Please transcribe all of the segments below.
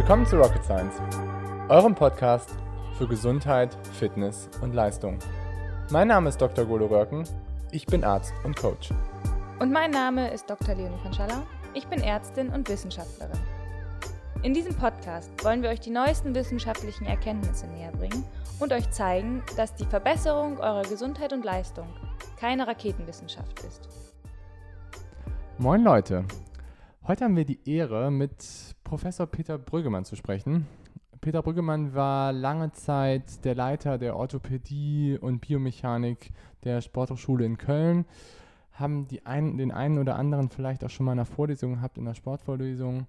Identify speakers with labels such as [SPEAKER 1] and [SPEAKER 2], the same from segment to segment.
[SPEAKER 1] Willkommen zu Rocket Science, eurem Podcast für Gesundheit, Fitness und Leistung. Mein Name ist Dr. Golo Röhrken, ich bin Arzt und Coach.
[SPEAKER 2] Und mein Name ist Dr. Leonie Panschalla, ich bin Ärztin und Wissenschaftlerin. In diesem Podcast wollen wir euch die neuesten wissenschaftlichen Erkenntnisse näher bringen und euch zeigen, dass die Verbesserung eurer Gesundheit und Leistung keine Raketenwissenschaft ist.
[SPEAKER 1] Moin Leute, heute haben wir die Ehre, mit Professor Peter Brüggemann zu sprechen. Peter Brüggemann war lange Zeit der Leiter der Orthopädie und Biomechanik der Sporthochschule in Köln. Haben die ein, den einen oder anderen vielleicht auch schon mal in einer Vorlesung gehabt, in einer Sportvorlesung.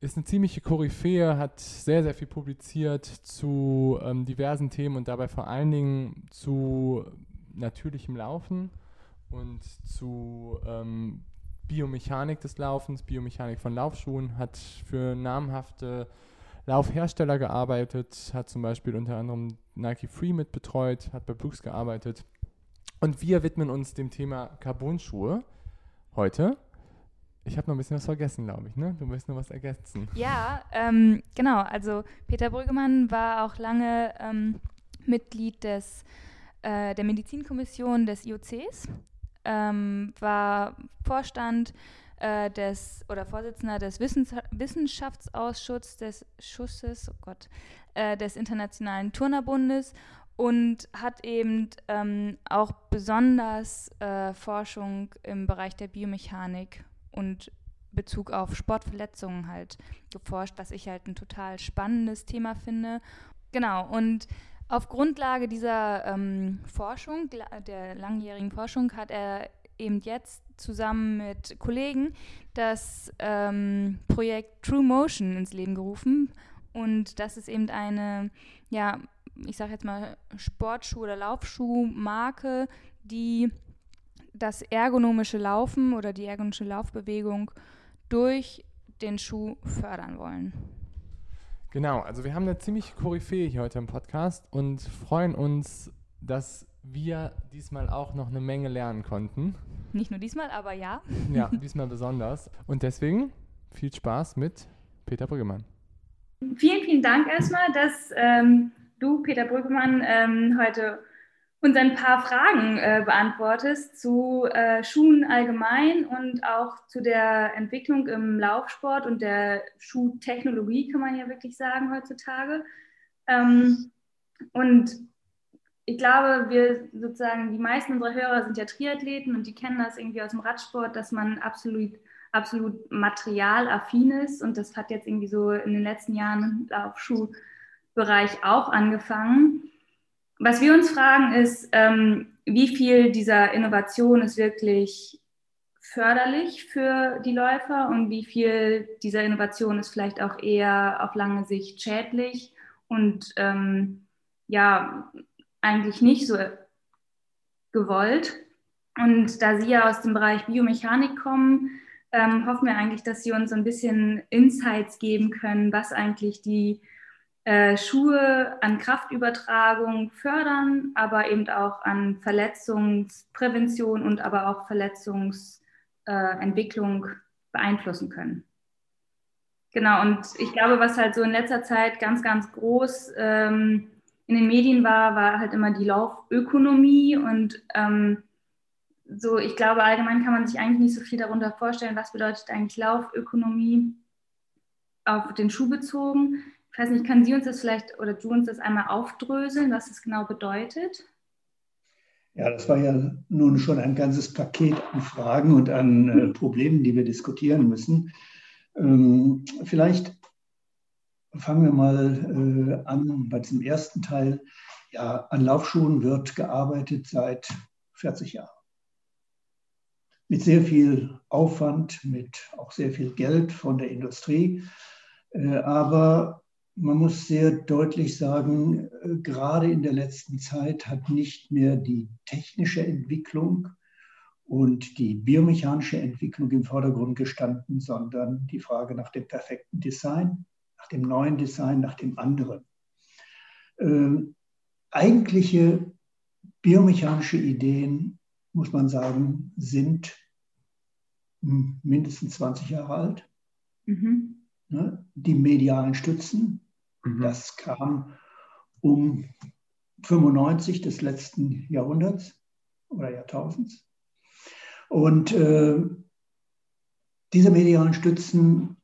[SPEAKER 1] Ist eine ziemliche Koryphäe, hat sehr, sehr viel publiziert zu ähm, diversen Themen und dabei vor allen Dingen zu natürlichem Laufen und zu ähm, Biomechanik des Laufens, Biomechanik von Laufschuhen, hat für namhafte Laufhersteller gearbeitet, hat zum Beispiel unter anderem Nike Free mit betreut, hat bei Brooks gearbeitet. Und wir widmen uns dem Thema Carbon-Schuhe heute. Ich habe noch ein bisschen was vergessen, glaube ich, ne? Du willst noch was ergänzen.
[SPEAKER 2] Ja, ähm, genau. Also Peter Brüggemann war auch lange ähm, Mitglied des, äh, der Medizinkommission des IOCs ähm, war Vorstand äh, des oder Vorsitzender des Wissens Wissenschaftsausschusses des Schusses, oh Gott, äh, des Internationalen Turnerbundes und hat eben ähm, auch besonders äh, Forschung im Bereich der Biomechanik und Bezug auf Sportverletzungen halt geforscht, was ich halt ein total spannendes Thema finde. Genau, und auf Grundlage dieser ähm, Forschung, der langjährigen Forschung, hat er eben jetzt zusammen mit Kollegen das ähm, Projekt True Motion ins Leben gerufen. Und das ist eben eine, ja, ich sage jetzt mal Sportschuh- oder Laufschuhmarke, die das ergonomische Laufen oder die ergonomische Laufbewegung durch den Schuh fördern wollen.
[SPEAKER 1] Genau, also wir haben eine ziemliche Koryphäe hier heute im Podcast und freuen uns, dass wir diesmal auch noch eine Menge lernen konnten.
[SPEAKER 2] Nicht nur diesmal, aber ja.
[SPEAKER 1] Ja, diesmal besonders. Und deswegen viel Spaß mit Peter Brüggemann.
[SPEAKER 3] Vielen, vielen Dank erstmal, dass ähm, du, Peter Brüggemann, ähm, heute uns ein paar Fragen äh, beantwortest zu äh, Schuhen allgemein und auch zu der Entwicklung im Laufsport und der Schuhtechnologie, kann man ja wirklich sagen heutzutage. Ähm, und ich glaube, wir sozusagen, die meisten unserer Hörer sind ja Triathleten und die kennen das irgendwie aus dem Radsport, dass man absolut, absolut materialaffin ist. Und das hat jetzt irgendwie so in den letzten Jahren im Laufschuhbereich auch angefangen. Was wir uns fragen ist, ähm, wie viel dieser Innovation ist wirklich förderlich für die Läufer und wie viel dieser Innovation ist vielleicht auch eher auf lange Sicht schädlich und ähm, ja, eigentlich nicht so gewollt. Und da Sie ja aus dem Bereich Biomechanik kommen, ähm, hoffen wir eigentlich, dass Sie uns ein bisschen Insights geben können, was eigentlich die äh, Schuhe an Kraftübertragung fördern, aber eben auch an Verletzungsprävention und aber auch Verletzungsentwicklung beeinflussen können. Genau, und ich glaube, was halt so in letzter Zeit ganz, ganz groß ähm, in den Medien war, war halt immer die Laufökonomie und ähm, so, ich glaube, allgemein kann man sich eigentlich nicht so viel darunter vorstellen, was bedeutet eigentlich Laufökonomie auf den Schuh bezogen. Ich weiß nicht, kann Sie uns das vielleicht oder du uns das einmal aufdröseln, was es genau bedeutet?
[SPEAKER 4] Ja, das war ja nun schon ein ganzes Paket an Fragen und an äh, Problemen, die wir diskutieren müssen. Ähm, vielleicht fangen wir mal äh, an bei diesem ersten Teil. Ja, an Laufschuhen wird gearbeitet seit 40 Jahren. Mit sehr viel Aufwand, mit auch sehr viel Geld von der Industrie. Äh, aber man muss sehr deutlich sagen, äh, gerade in der letzten Zeit hat nicht mehr die technische Entwicklung und die biomechanische Entwicklung im Vordergrund gestanden, sondern die Frage nach dem perfekten Design, nach dem neuen Design, nach dem anderen. Ähm, eigentliche biomechanische Ideen, muss man sagen, sind mindestens 20 Jahre alt. Mhm. ne, die medialen Stützen. Mhm. Das kam um 95 des letzten Jahrhunderts oder Jahrtausends. Und äh, diese medialen Stützen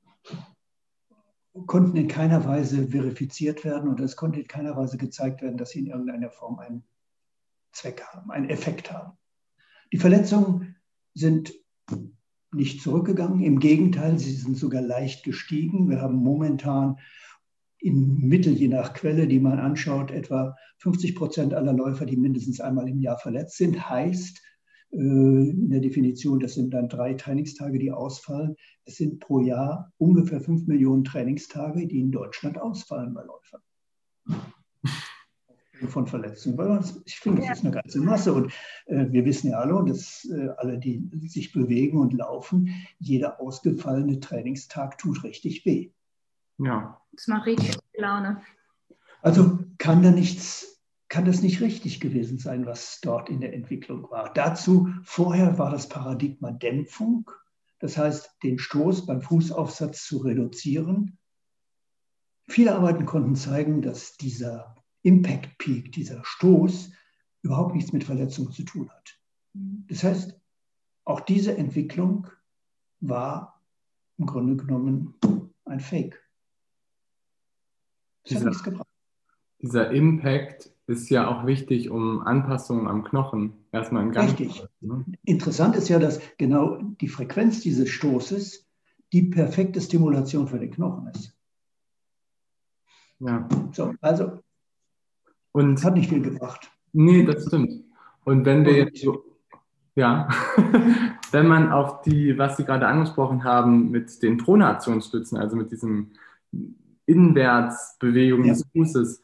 [SPEAKER 4] konnten in keiner Weise verifiziert werden und es konnte in keiner Weise gezeigt werden, dass sie in irgendeiner Form einen Zweck haben, einen Effekt haben. Die Verletzungen sind nicht zurückgegangen, im Gegenteil, sie sind sogar leicht gestiegen. Wir haben momentan im Mittel, je nach Quelle, die man anschaut, etwa 50 Prozent aller Läufer, die mindestens einmal im Jahr verletzt sind. Heißt äh, in der Definition, das sind dann drei Trainingstage, die ausfallen. Es sind pro Jahr ungefähr fünf Millionen Trainingstage, die in Deutschland ausfallen bei Läufern von Verletzungen. Weil ich finde, das ist eine ganze Masse. Und äh, wir wissen ja alle, und das, äh, alle, die sich bewegen und laufen, jeder ausgefallene Trainingstag tut richtig weh.
[SPEAKER 3] Ja. Das macht richtig Laune.
[SPEAKER 4] Also kann da nichts, kann das nicht richtig gewesen sein, was dort in der Entwicklung war. Dazu vorher war das Paradigma Dämpfung, das heißt, den Stoß beim Fußaufsatz zu reduzieren. Viele Arbeiten konnten zeigen, dass dieser Impact Peak, dieser Stoß, überhaupt nichts mit Verletzung zu tun hat. Mhm. Das heißt, auch diese Entwicklung war im Grunde genommen ein Fake.
[SPEAKER 1] Das dieser, hat nichts gebracht. Dieser Impact ist ja auch wichtig, um Anpassungen am Knochen erstmal in Gang
[SPEAKER 4] Richtig. zu ne? Interessant ist ja, dass genau die Frequenz dieses Stoßes die perfekte Stimulation für den Knochen ist. Ja. So, also und hat nicht viel gebracht.
[SPEAKER 1] Nee, das stimmt. Und wenn wir jetzt so, ja, wenn man auf die, was Sie gerade angesprochen haben, mit den Pronationsstützen, also mit diesem Inwärtsbewegung ja. des Fußes,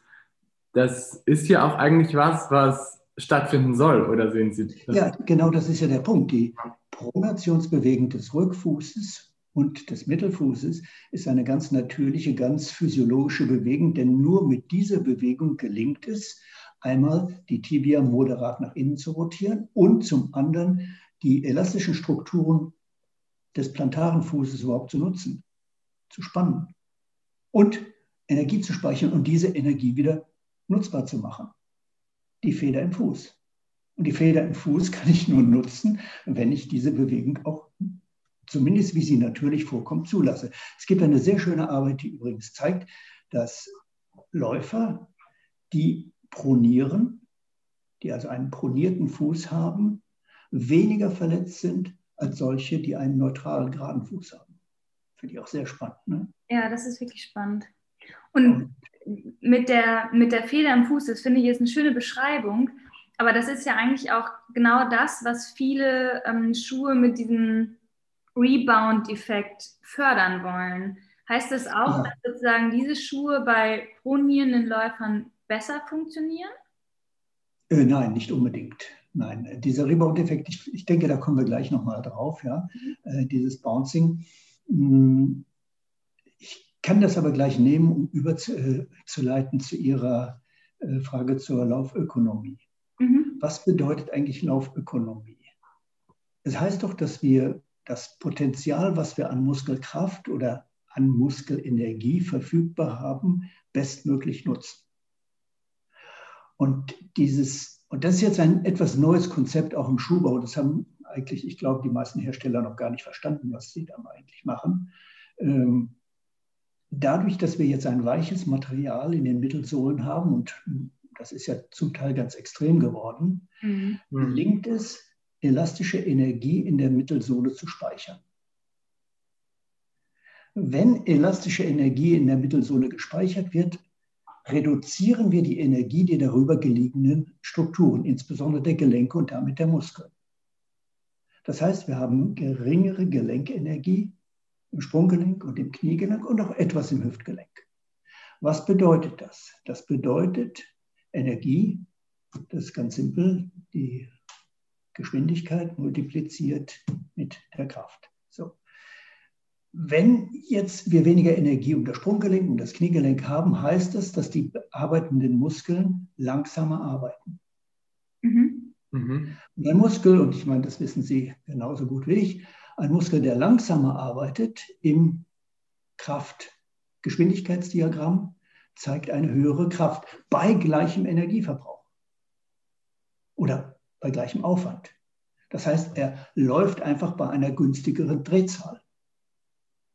[SPEAKER 1] das ist ja auch eigentlich was, was stattfinden soll, oder sehen Sie
[SPEAKER 4] das? Ja, genau das ist ja der Punkt. Die Pronationsbewegung des Rückfußes und des Mittelfußes ist eine ganz natürliche, ganz physiologische Bewegung, denn nur mit dieser Bewegung gelingt es, einmal die Tibia moderat nach innen zu rotieren und zum anderen die elastischen Strukturen des plantaren Fußes überhaupt zu nutzen, zu spannen und Energie zu speichern und diese Energie wieder nutzbar zu machen. Die Feder im Fuß. Und die Feder im Fuß kann ich nur nutzen, wenn ich diese Bewegung auch zumindest wie sie natürlich vorkommt, zulasse. Es gibt eine sehr schöne Arbeit, die übrigens zeigt, dass Läufer, die pronieren, die also einen pronierten Fuß haben, weniger verletzt sind als solche, die einen neutralen geraden Fuß haben. Finde ich auch sehr spannend. Ne?
[SPEAKER 3] Ja, das ist wirklich spannend. Und mit der, mit der Feder im Fuß, das finde ich ist eine schöne Beschreibung. Aber das ist ja eigentlich auch genau das, was viele ähm, Schuhe mit diesem Rebound-Effekt fördern wollen. Heißt das auch, ja. dass sozusagen diese Schuhe bei pronierenden Läufern besser funktionieren?
[SPEAKER 4] Äh, nein, nicht unbedingt. Nein, dieser Rebound-Effekt, ich, ich, denke, da kommen wir gleich nochmal drauf, ja, mhm. äh, dieses Bouncing. Hm, ich kann das aber gleich nehmen, um überzuleiten zu Ihrer äh, Frage zur Laufökonomie. Mhm. Was bedeutet eigentlich Laufökonomie? Es heißt doch, dass wir das Potenzial, was wir an Muskelkraft oder an Muskelenergie verfügbar haben, bestmöglich nutzen. Und dieses, und das ist jetzt ein etwas neues Konzept auch im Schuhbau. Das haben eigentlich, ich glaube, die meisten Hersteller noch gar nicht verstanden, was sie da eigentlich machen. Ähm, dadurch, dass wir jetzt ein weiches Material in den Mittelsohlen haben, und das ist ja zum Teil ganz extrem geworden, mhm. gelingt es, elastische Energie in der Mittelsohle zu speichern. Wenn elastische Energie in der Mittelsohle gespeichert wird, reduzieren wir die Energie der darüber gelegenen Strukturen, insbesondere der Gelenke und damit der Muskeln. Das heißt, wir haben geringere Gelenkenergie im Sprunggelenk und im Kniegelenk und auch etwas im Hüftgelenk. Was bedeutet das? Das bedeutet Energie, das ist ganz simpel, die Geschwindigkeit multipliziert mit der Kraft. So. Wenn jetzt wir weniger Energie um das Sprunggelenk und das Kniegelenk haben, heißt das, dass die arbeitenden Muskeln langsamer arbeiten. Mhm. Und ein Muskel, und ich meine, das wissen Sie genauso gut wie ich, ein Muskel, der langsamer arbeitet im Kraft-Geschwindigkeitsdiagramm zeigt eine höhere Kraft bei gleichem Energieverbrauch oder bei gleichem Aufwand. Das heißt, er läuft einfach bei einer günstigeren Drehzahl.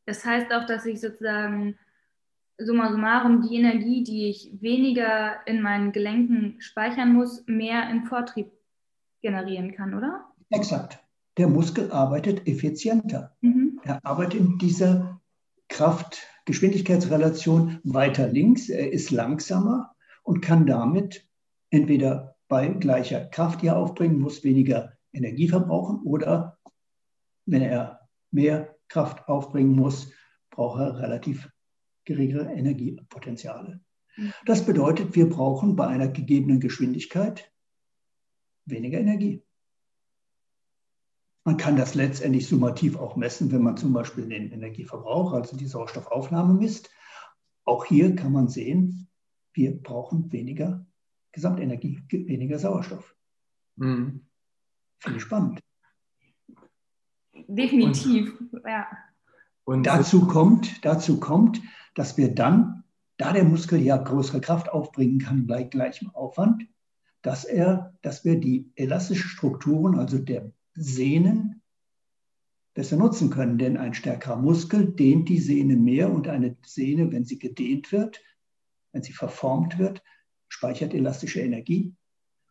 [SPEAKER 3] Das heißt auch, dass ich sozusagen summa summarum die Energie, die ich weniger in meinen Gelenken speichern muss, mehr im Vortrieb generieren kann, oder?
[SPEAKER 4] Exakt. Der Muskel arbeitet effizienter. Mhm. Er arbeitet in dieser Kraft-Geschwindigkeitsrelation weiter links. Er ist langsamer und kann damit entweder bei gleicher Kraft, die er aufbringen muss, weniger Energie verbrauchen oder wenn er mehr Kraft aufbringen muss, braucht er relativ geringere Energiepotenziale. Mhm. Das bedeutet, wir brauchen bei einer gegebenen Geschwindigkeit weniger Energie. Man kann das letztendlich summativ auch messen, wenn man zum Beispiel den Energieverbrauch, also die Sauerstoffaufnahme misst. Auch hier kann man sehen, wir brauchen weniger Gesamtenergie, weniger Sauerstoff. Mhm. Finde ich spannend.
[SPEAKER 3] Definitiv, und, ja.
[SPEAKER 4] Und dazu kommt, dazu kommt, dass wir dann, da der Muskel ja größere Kraft aufbringen kann bei gleichem Aufwand, dass er, dass wir die elastischen Strukturen, also der Sehnen, besser nutzen können. Denn ein stärkerer Muskel dehnt die Sehne mehr und eine Sehne, wenn sie gedehnt wird, wenn sie verformt wird, speichert elastische Energie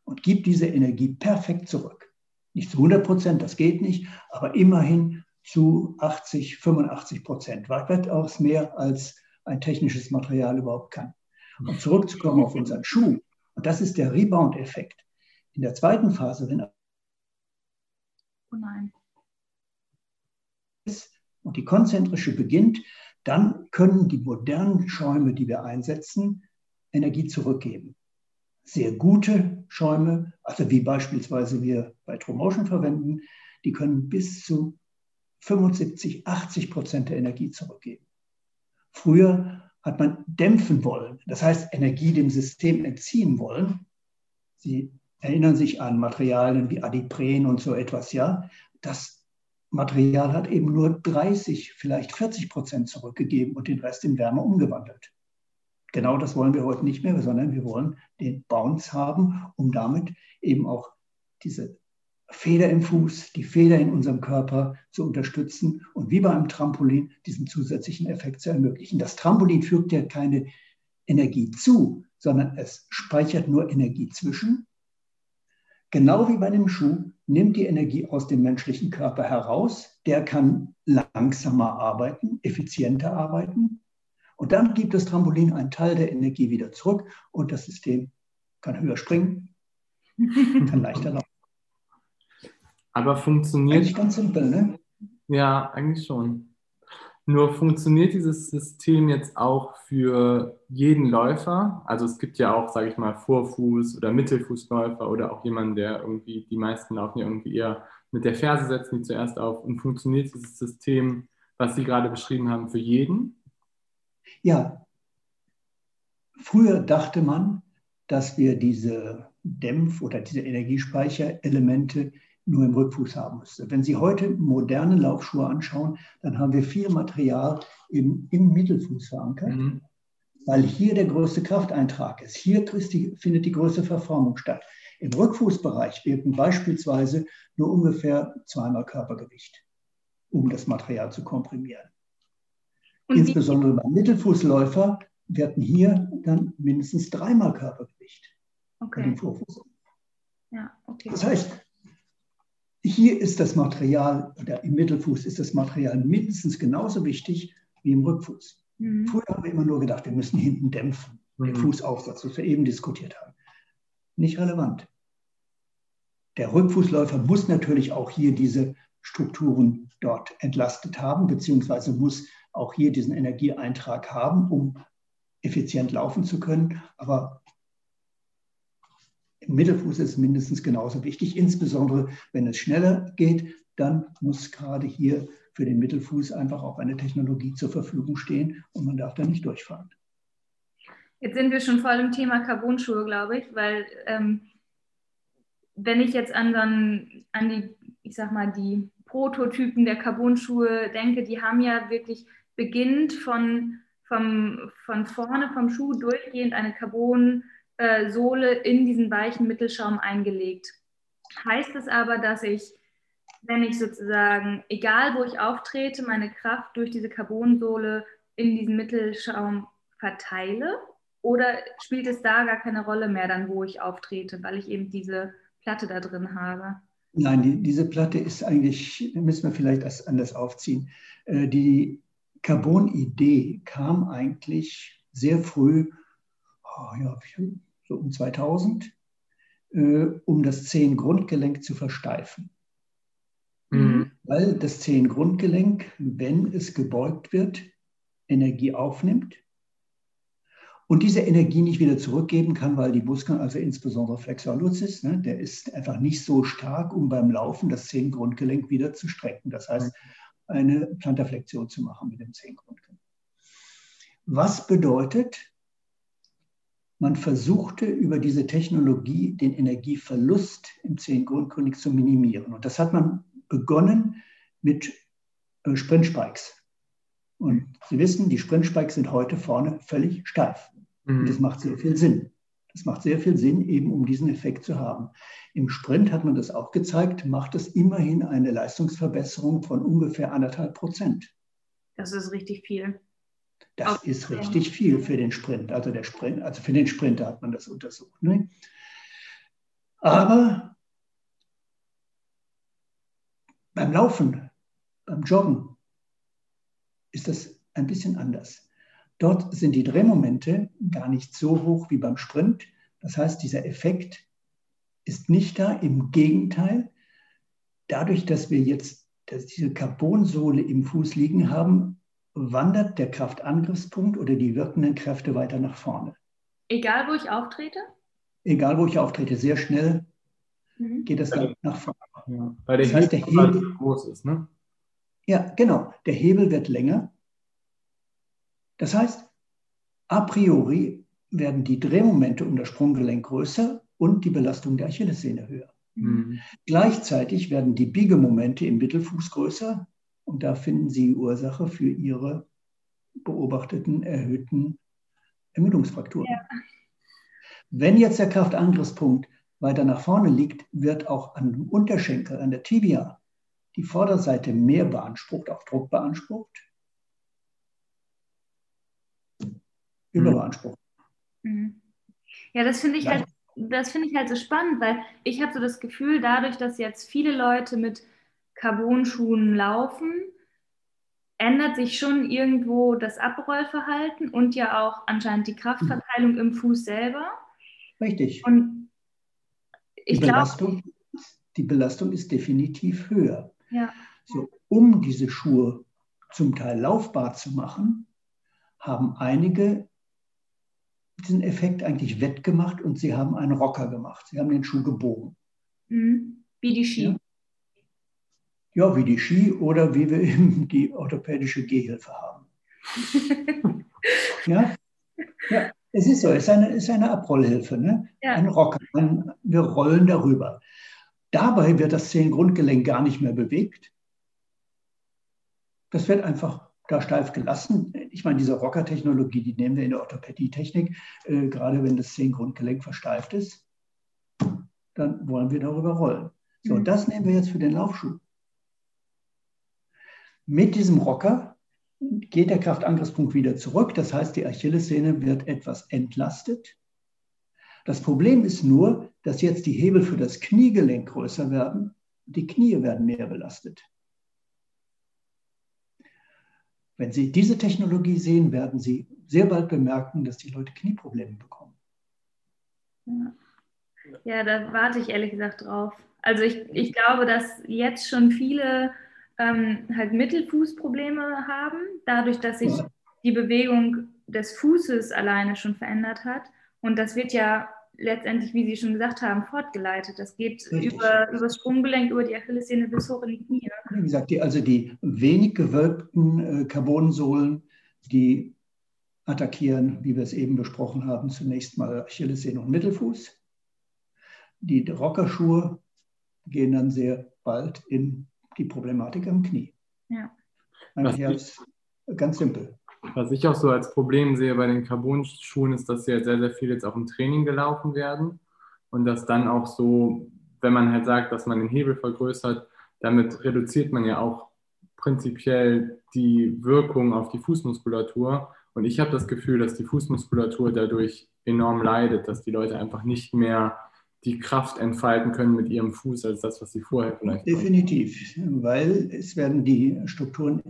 [SPEAKER 4] und gibt diese Energie perfekt zurück. Nicht zu 100 Prozent, das geht nicht, aber immerhin zu 80, 85 Prozent. Weitaus mehr als ein technisches Material überhaupt kann. Um zurückzukommen auf unseren Schuh, und das ist der Rebound-Effekt. In der zweiten Phase, wenn oh nein. und die konzentrische beginnt, dann können die modernen Schäume, die wir einsetzen, Energie zurückgeben. Sehr gute Schäume, also wie beispielsweise wir bei Tromotion verwenden, die können bis zu 75, 80 Prozent der Energie zurückgeben. Früher hat man dämpfen wollen, das heißt Energie dem System entziehen wollen. Sie erinnern sich an Materialien wie Adipren und so etwas, ja. Das Material hat eben nur 30, vielleicht 40 Prozent zurückgegeben und den Rest in Wärme umgewandelt. Genau das wollen wir heute nicht mehr, sondern wir wollen den Bounce haben, um damit eben auch diese Feder im Fuß, die Feder in unserem Körper zu unterstützen und wie bei einem Trampolin diesen zusätzlichen Effekt zu ermöglichen. Das Trampolin fügt ja keine Energie zu, sondern es speichert nur Energie zwischen. Genau wie bei einem Schuh nimmt die Energie aus dem menschlichen Körper heraus. Der kann langsamer arbeiten, effizienter arbeiten. Und dann gibt das Trampolin einen Teil der Energie wieder zurück und das System kann höher springen, kann leichter laufen.
[SPEAKER 1] Aber funktioniert.
[SPEAKER 4] Eigentlich ganz simpel, ne?
[SPEAKER 1] Ja, eigentlich schon. Nur funktioniert dieses System jetzt auch für jeden Läufer? Also es gibt ja auch, sage ich mal, Vorfuß- oder Mittelfußläufer oder auch jemanden, der irgendwie, die meisten laufen ja irgendwie eher mit der Ferse setzen die zuerst auf. Und funktioniert dieses System, was Sie gerade beschrieben haben, für jeden?
[SPEAKER 4] Ja. Früher dachte man, dass wir diese Dämpf- oder diese Energiespeicherelemente nur im Rückfuß haben müsste. Wenn Sie heute moderne Laufschuhe anschauen, dann haben wir viel Material im, im Mittelfuß verankert, mhm. weil hier der größte Krafteintrag ist. Hier die, findet die größte Verformung statt. Im Rückfußbereich wirken beispielsweise nur ungefähr zweimal Körpergewicht, um das Material zu komprimieren. Und Insbesondere beim Mittelfußläufer wirken hier dann mindestens dreimal Körpergewicht okay. bei dem Vorfuß. Ja, okay. Das heißt, hier ist das Material, oder im Mittelfuß ist das Material mindestens genauso wichtig wie im Rückfuß. Mhm. Früher haben wir immer nur gedacht, wir müssen hinten dämpfen, mhm. den Fußaufsatz, was wir eben diskutiert haben. Nicht relevant. Der Rückfußläufer muss natürlich auch hier diese Strukturen dort entlastet haben, beziehungsweise muss auch hier diesen Energieeintrag haben, um effizient laufen zu können. Aber Mittelfuß ist es mindestens genauso wichtig, insbesondere wenn es schneller geht, dann muss gerade hier für den Mittelfuß einfach auch eine Technologie zur Verfügung stehen und man darf da nicht durchfahren.
[SPEAKER 3] Jetzt sind wir schon voll im Thema Carbonschuhe, glaube ich, weil ähm, wenn ich jetzt an, dann, an die, ich sag mal, die Prototypen der Carbonschuhe denke, die haben ja wirklich beginnt von, vom, von vorne vom Schuh durchgehend eine Carbonsohle in diesen weichen Mittelschaum eingelegt. Heißt es aber, dass ich, wenn ich sozusagen, egal wo ich auftrete, meine Kraft durch diese Carbonsohle in diesen Mittelschaum verteile? Oder spielt es da gar keine Rolle mehr, dann wo ich auftrete, weil ich eben diese Platte da drin habe?
[SPEAKER 4] Nein, die, diese Platte ist eigentlich, müssen wir vielleicht anders aufziehen. Äh, die Carbon-Idee kam eigentlich sehr früh, ja, so um 2000, äh, um das Zehengrundgelenk zu versteifen. Mhm. Weil das Zehengrundgelenk, wenn es gebeugt wird, Energie aufnimmt und diese Energie nicht wieder zurückgeben kann, weil die Muskeln, also insbesondere Flexor lucis, ne, der ist einfach nicht so stark, um beim Laufen das Zehengrundgelenk wieder zu strecken. Das heißt, eine Plantarflexion zu machen mit dem Zehengrundgelenk. Was bedeutet, man versuchte über diese Technologie den Energieverlust im Zehengrundgelenk zu minimieren. Und das hat man begonnen mit äh, Sprintspikes. Und Sie wissen, die Sprintspikes sind heute vorne völlig steif. Mhm. Und das macht sehr viel Sinn. Das macht sehr viel Sinn, eben um diesen Effekt zu haben. Im Sprint hat man das auch gezeigt, macht es immerhin eine Leistungsverbesserung von ungefähr anderthalb Prozent.
[SPEAKER 3] Das ist richtig viel.
[SPEAKER 4] Das auch, ist richtig ja. viel für den Sprint. Also der Sprint, also für den Sprinter hat man das untersucht. Ne? Aber beim Laufen, beim Joggen ist das ein bisschen anders. Dort sind die Drehmomente gar nicht so hoch wie beim Sprint. Das heißt, dieser Effekt ist nicht da. Im Gegenteil, dadurch, dass wir jetzt dass diese Carbonsohle im Fuß liegen haben, wandert der Kraftangriffspunkt oder die wirkenden Kräfte weiter nach vorne.
[SPEAKER 3] Egal, wo ich auftrete?
[SPEAKER 4] Egal, wo ich auftrete, sehr schnell mhm. geht das dann nach vorne.
[SPEAKER 1] Ja, weil der, das heißt, der Hebel groß ist, ne?
[SPEAKER 4] Ja, genau. Der Hebel wird länger das heißt, a priori werden die Drehmomente um das Sprunggelenk größer und die Belastung der Achillessehne höher. Mhm. Gleichzeitig werden die Biegemomente im Mittelfuß größer und da finden Sie die Ursache für Ihre beobachteten erhöhten Ermüdungsfrakturen. Ja. Wenn jetzt der Kraftangriffspunkt weiter nach vorne liegt, wird auch an dem Unterschenkel, an der Tibia, die Vorderseite mehr beansprucht, auch Druck beansprucht. überbeansprucht.
[SPEAKER 3] Mhm. Ja, das finde ich halt, das finde ich halt so spannend, weil ich habe so das Gefühl, dadurch, dass jetzt viele Leute mit Carbon-Schuhen laufen, ändert sich schon irgendwo das Abrollverhalten und ja auch anscheinend die Kraftverteilung im Fuß selber.
[SPEAKER 4] Richtig.
[SPEAKER 3] Und
[SPEAKER 4] ich die, Belastung, glaub, die Belastung ist definitiv höher.
[SPEAKER 3] Ja.
[SPEAKER 4] So, um diese Schuhe zum Teil laufbar zu machen, haben einige diesen Effekt eigentlich wettgemacht und sie haben einen Rocker gemacht. Sie haben den Schuh gebogen.
[SPEAKER 3] Mhm. Wie die Ski.
[SPEAKER 4] Ja. Ja, wie die Ski oder wie wir eben die orthopädische Gehhilfe haben. ja? ja, es ist so, es ist eine, es ist eine Abrollhilfe, ne? Ja. ein Rocker. Ein, wir rollen darüber. Dabei wird das Zehengrundgelenk gar nicht mehr bewegt. Das wird einfach da steif gelassen. Ich meine, diese Rocker-Technologie, die nehmen wir in der Orthopädie-Technik, äh, gerade wenn das Zehengrundgelenk versteift ist, dann wollen wir darüber rollen. So, mhm. das nehmen wir jetzt für den Laufschuh. Mit diesem Rocker geht der Kraftangriffspunkt wieder zurück. Das heißt, die Achillessehne wird etwas entlastet. Das Problem ist nur, dass jetzt die Hebel für das Kniegelenk größer werden. Die Knie werden mehr belastet. Wenn Sie diese Technologie sehen, werden Sie sehr bald bemerken, dass die Leute Knieprobleme bekommen.
[SPEAKER 3] Ja, ja da warte ich ehrlich gesagt drauf. Also ich, ich glaube, dass jetzt schon viele ähm, halt Mittelfußprobleme haben, dadurch, dass sich die Bewegung des Fußes alleine schon verändert hat. Und das wird ja letztendlich, wie Sie schon gesagt haben, fortgeleitet. Das geht über, über das Sprunggelenk, über die Achillessehne bis hoch in die Knie.
[SPEAKER 4] Wie gesagt, die, also die wenig gewölbten äh, Carbonsohlen, die attackieren, wie wir es eben besprochen haben, zunächst mal Achillessehne und Mittelfuß. Die Rockerschuhe gehen dann sehr bald in die Problematik am Knie.
[SPEAKER 3] Ja.
[SPEAKER 1] Was, mich,
[SPEAKER 4] Ganz simpel.
[SPEAKER 1] Was ich auch so als Problem sehe bei den Carbon-Schuhen ist, dass sie halt sehr, sehr viel jetzt auch im Training gelaufen werden und dass dann auch so, wenn man halt sagt, dass man den Hebel vergrößert, damit reduziert man ja auch prinzipiell die Wirkung auf die Fußmuskulatur. Und ich habe das Gefühl, dass die Fußmuskulatur dadurch enorm leidet, dass die Leute einfach nicht mehr die Kraft entfalten können mit ihrem Fuß als das, was sie vorher vielleicht
[SPEAKER 4] Definitiv, waren. weil es werden die Strukturen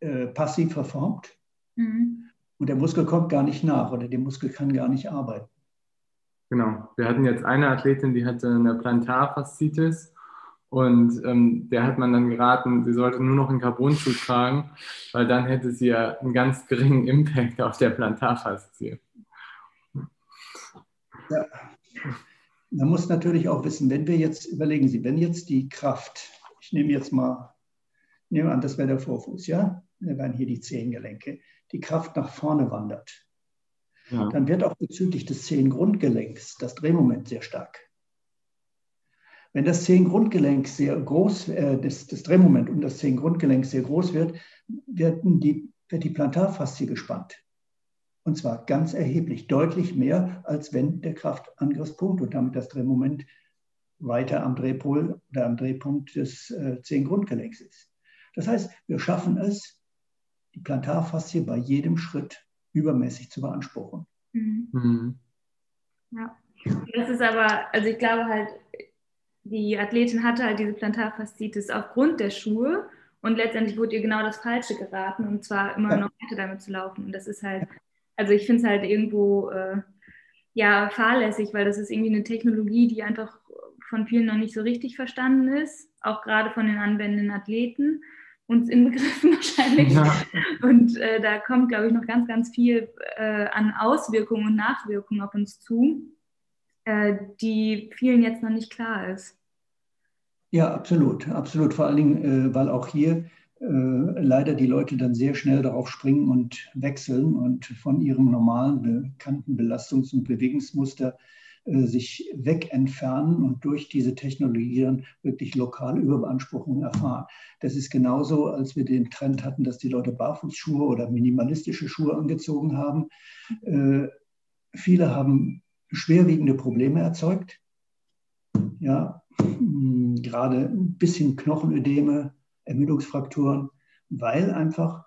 [SPEAKER 4] äh, passiv verformt mhm. und der Muskel kommt gar nicht nach oder der Muskel kann gar nicht arbeiten.
[SPEAKER 1] Genau. Wir hatten jetzt eine Athletin, die hatte eine Plantarfaszitis und ähm, der hat man dann geraten, sie sollte nur noch einen Carbon-Schuh tragen, weil dann hätte sie ja einen ganz geringen Impact auf der Plantarfaszie.
[SPEAKER 4] Ja. Man muss natürlich auch wissen, wenn wir jetzt, überlegen Sie, wenn jetzt die Kraft, ich nehme jetzt mal, nehme an, das wäre der Vorfuß, ja? Da wären hier die Zehengelenke, die Kraft nach vorne wandert, ja. dann wird auch bezüglich des Zehengrundgelenks das Drehmoment sehr stark. Wenn das Zehengrundgelenk sehr groß, äh, das, das Drehmoment um das Zehengrundgelenk sehr groß wird, werden die, wird die Plantarfaszie gespannt. Und zwar ganz erheblich, deutlich mehr, als wenn der Kraftangriffspunkt und damit das Drehmoment weiter am Drehpol oder am Drehpunkt des äh, Zehengrundgelenks ist. Das heißt, wir schaffen es, die Plantarfaszie bei jedem Schritt übermäßig zu beanspruchen. Mhm.
[SPEAKER 3] Mhm. Ja, das ist aber, also ich glaube halt, die Athletin hatte halt diese Plantarfaszitis aufgrund der Schuhe und letztendlich wurde ihr genau das Falsche geraten und zwar immer noch weiter damit zu laufen. Und das ist halt, also ich finde es halt irgendwo äh, ja fahrlässig, weil das ist irgendwie eine Technologie, die einfach von vielen noch nicht so richtig verstanden ist, auch gerade von den anwendenden Athleten uns inbegriffen wahrscheinlich. Ja. Und äh, da kommt, glaube ich, noch ganz, ganz viel äh, an Auswirkungen und Nachwirkungen auf uns zu, äh, die vielen jetzt noch nicht klar ist.
[SPEAKER 4] Ja, absolut, absolut. Vor allen Dingen, äh, weil auch hier leider die Leute dann sehr schnell darauf springen und wechseln und von ihrem normalen bekannten Belastungs- und Bewegungsmuster äh, sich wegentfernen und durch diese Technologie dann wirklich lokale Überbeanspruchungen erfahren. Das ist genauso, als wir den Trend hatten, dass die Leute Barfußschuhe oder minimalistische Schuhe angezogen haben. Äh, viele haben schwerwiegende Probleme erzeugt. Ja, gerade ein bisschen Knochenödeme, Ermüdungsfrakturen, weil einfach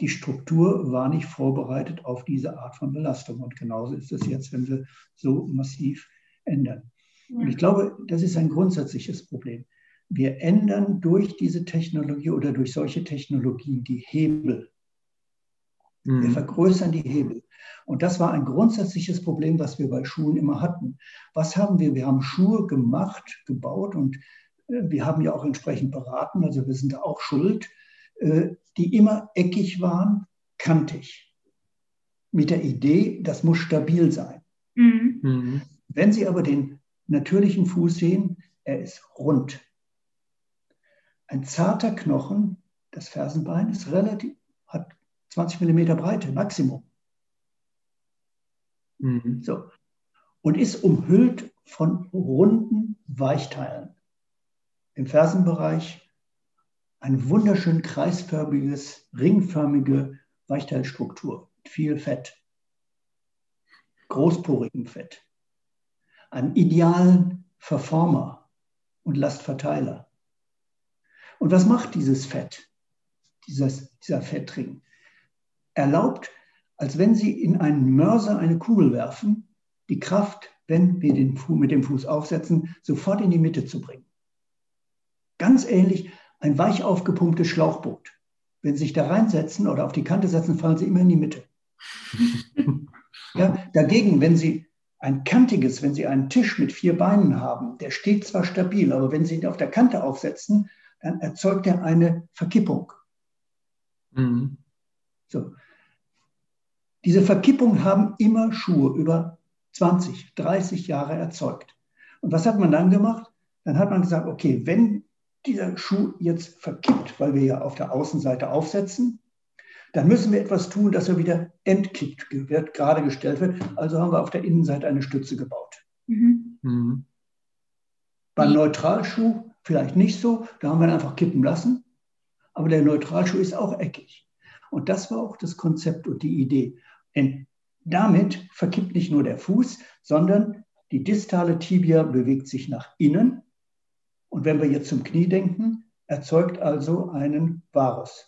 [SPEAKER 4] die Struktur war nicht vorbereitet auf diese Art von Belastung. Und genauso ist es jetzt, wenn wir so massiv ändern. Und ich glaube, das ist ein grundsätzliches Problem. Wir ändern durch diese Technologie oder durch solche Technologien die Hebel. Mhm. Wir vergrößern die Hebel. Und das war ein grundsätzliches Problem, was wir bei Schuhen immer hatten. Was haben wir? Wir haben Schuhe gemacht, gebaut und wir haben ja auch entsprechend beraten, also wir sind da auch schuld äh, die immer eckig waren, kantig. Mit der Idee, das muss stabil sein. Mhm. mhm. Wenn Sie aber den natürlichen Fuß sehen, er ist rund. Ein zarter Knochen, das Fersenbein, ist relativ, hat 20 mm Breite, Maximum. Mhm. So. Und ist umhüllt von runden Weichteilen. Im Fersenbereich ein wunderschön kreisförmiges, ringförmige Weichteilstruktur mit viel Fett, großporigem Fett, einen idealen Verformer und Lastverteiler. Und was macht dieses Fett, dieses, dieser Fettring? Erlaubt, als wenn Sie in einen Mörser eine Kugel werfen, die Kraft, wenn wir den Fuß mit dem Fuß aufsetzen, sofort in die Mitte zu bringen. Ganz ähnlich, ein weich aufgepumptes Schlauchboot. Wenn Sie sich da reinsetzen oder auf die Kante setzen, fallen Sie immer in die Mitte. ja, dagegen, wenn Sie ein kantiges, wenn Sie einen Tisch mit vier Beinen haben, der steht zwar stabil, aber wenn Sie ihn auf der Kante aufsetzen, dann erzeugt er eine Verkippung. Mhm. So. Diese Verkippung haben immer Schuhe über 20, 30 Jahre erzeugt. Und was hat man dann gemacht? Dann hat man gesagt, okay, wenn dieser Schuh jetzt verkippt, weil wir ja auf der Außenseite aufsetzen, dann müssen wir etwas tun, dass er wieder entkippt wird, gerade gestellt wird. Also haben wir auf der Innenseite eine Stütze gebaut. Mhm. Mhm. Beim Neutralschuh vielleicht nicht so, da haben wir ihn einfach kippen lassen. Aber der Neutralschuh ist auch eckig. Und das war auch das Konzept und die Idee. Denn damit verkippt nicht nur der Fuß, sondern die distale Tibia bewegt sich nach innen. Und wenn wir jetzt zum Knie denken, erzeugt also einen Varus.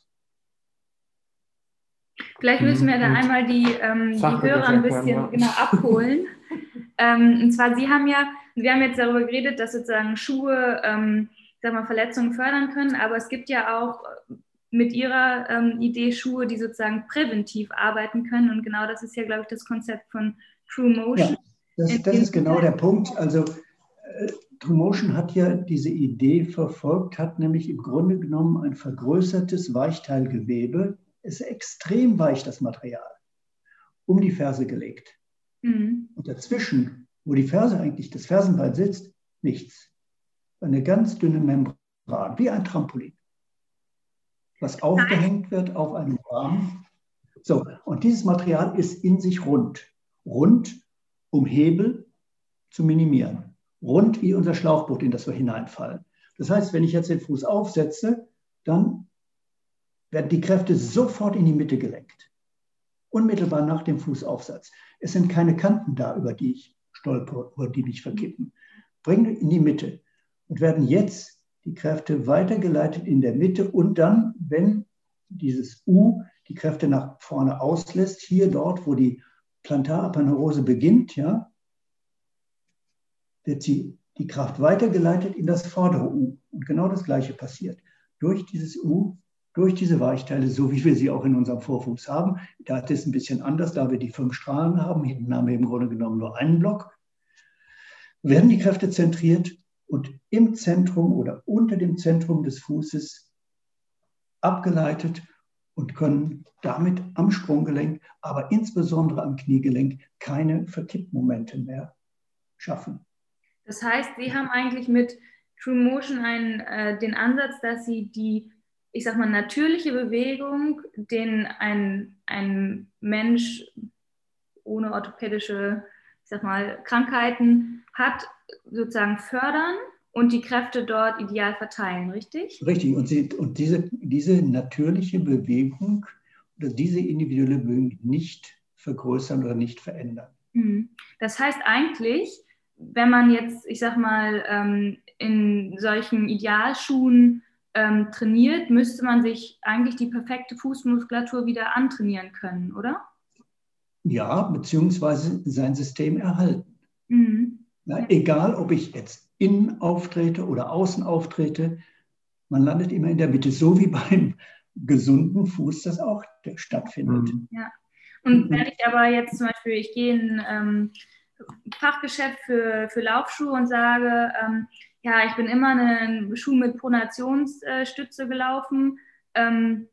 [SPEAKER 3] Vielleicht müssen wir da mhm. einmal die, ähm, die Hörer ein bisschen ja. genau abholen. ähm, und zwar, Sie haben ja, wir haben jetzt darüber geredet, dass sozusagen Schuhe ähm, sag mal, Verletzungen fördern können, aber es gibt ja auch mit Ihrer ähm, Idee Schuhe, die sozusagen präventiv arbeiten können. Und genau das ist ja, glaube ich, das Konzept von True Motion. Ja,
[SPEAKER 4] das, das ist genau der Punkt. Also äh, True Motion hat ja diese Idee verfolgt, hat nämlich im Grunde genommen ein vergrößertes Weichteilgewebe ist extrem weich, das Material, um die Ferse gelegt. Mhm. Und dazwischen, wo die Ferse eigentlich, das Fersenbein sitzt, nichts. Eine ganz dünne Membran, wie ein Trampolin, was aufgehängt wird auf einem Rahmen. So, und dieses Material ist in sich rund. Rund, um Hebel zu minimieren. Rund wie unser Schlauchboot, in das wir hineinfallen. Das heißt, wenn ich jetzt den Fuß aufsetze, dann werden die Kräfte sofort in die Mitte gelenkt. Unmittelbar nach dem Fußaufsatz. Es sind keine Kanten da, über die ich stolper, über die mich verkippen. Bringen in die Mitte und werden jetzt die Kräfte weitergeleitet in der Mitte und dann, wenn dieses U die Kräfte nach vorne auslässt, hier dort, wo die Plantarapanneurose beginnt, ja, wird sie, die Kraft weitergeleitet in das vordere U. Und genau das Gleiche passiert. Durch dieses U durch diese Weichteile, so wie wir sie auch in unserem Vorfuß haben. Da ist es ein bisschen anders, da wir die fünf Strahlen haben. Hinten haben wir im Grunde genommen nur einen Block. Werden die Kräfte zentriert und im Zentrum oder unter dem Zentrum des Fußes abgeleitet und können damit am Sprunggelenk, aber insbesondere am Kniegelenk keine Verkippmomente mehr schaffen.
[SPEAKER 3] Das heißt, Sie haben eigentlich mit True Motion einen, äh, den Ansatz, dass Sie die ich sag mal, natürliche Bewegung, den ein, ein Mensch ohne orthopädische, ich sag mal, Krankheiten hat, sozusagen fördern und die Kräfte dort ideal verteilen, richtig?
[SPEAKER 4] Richtig. Und, sie, und diese, diese natürliche Bewegung oder diese individuelle Bewegung nicht vergrößern oder nicht verändern.
[SPEAKER 3] Mhm. Das heißt eigentlich, wenn man jetzt, ich sag mal, ähm, in solchen Idealschuhen ähm, trainiert, müsste man sich eigentlich die perfekte Fußmuskulatur wieder antrainieren können, oder?
[SPEAKER 4] Ja, beziehungsweise sein System erhalten. Mhm. Na, egal, ob ich jetzt innen auftrete oder außen auftrete, man landet immer in der Mitte, so wie beim gesunden Fuß das auch stattfindet.
[SPEAKER 3] Mhm. Ja. Und wenn ich aber jetzt zum Beispiel, ich gehe in ähm, Fachgeschäft für, für Laufschuhe und sage, ähm, ja, ich bin immer einen Schuh mit Pronationsstütze gelaufen, ähm,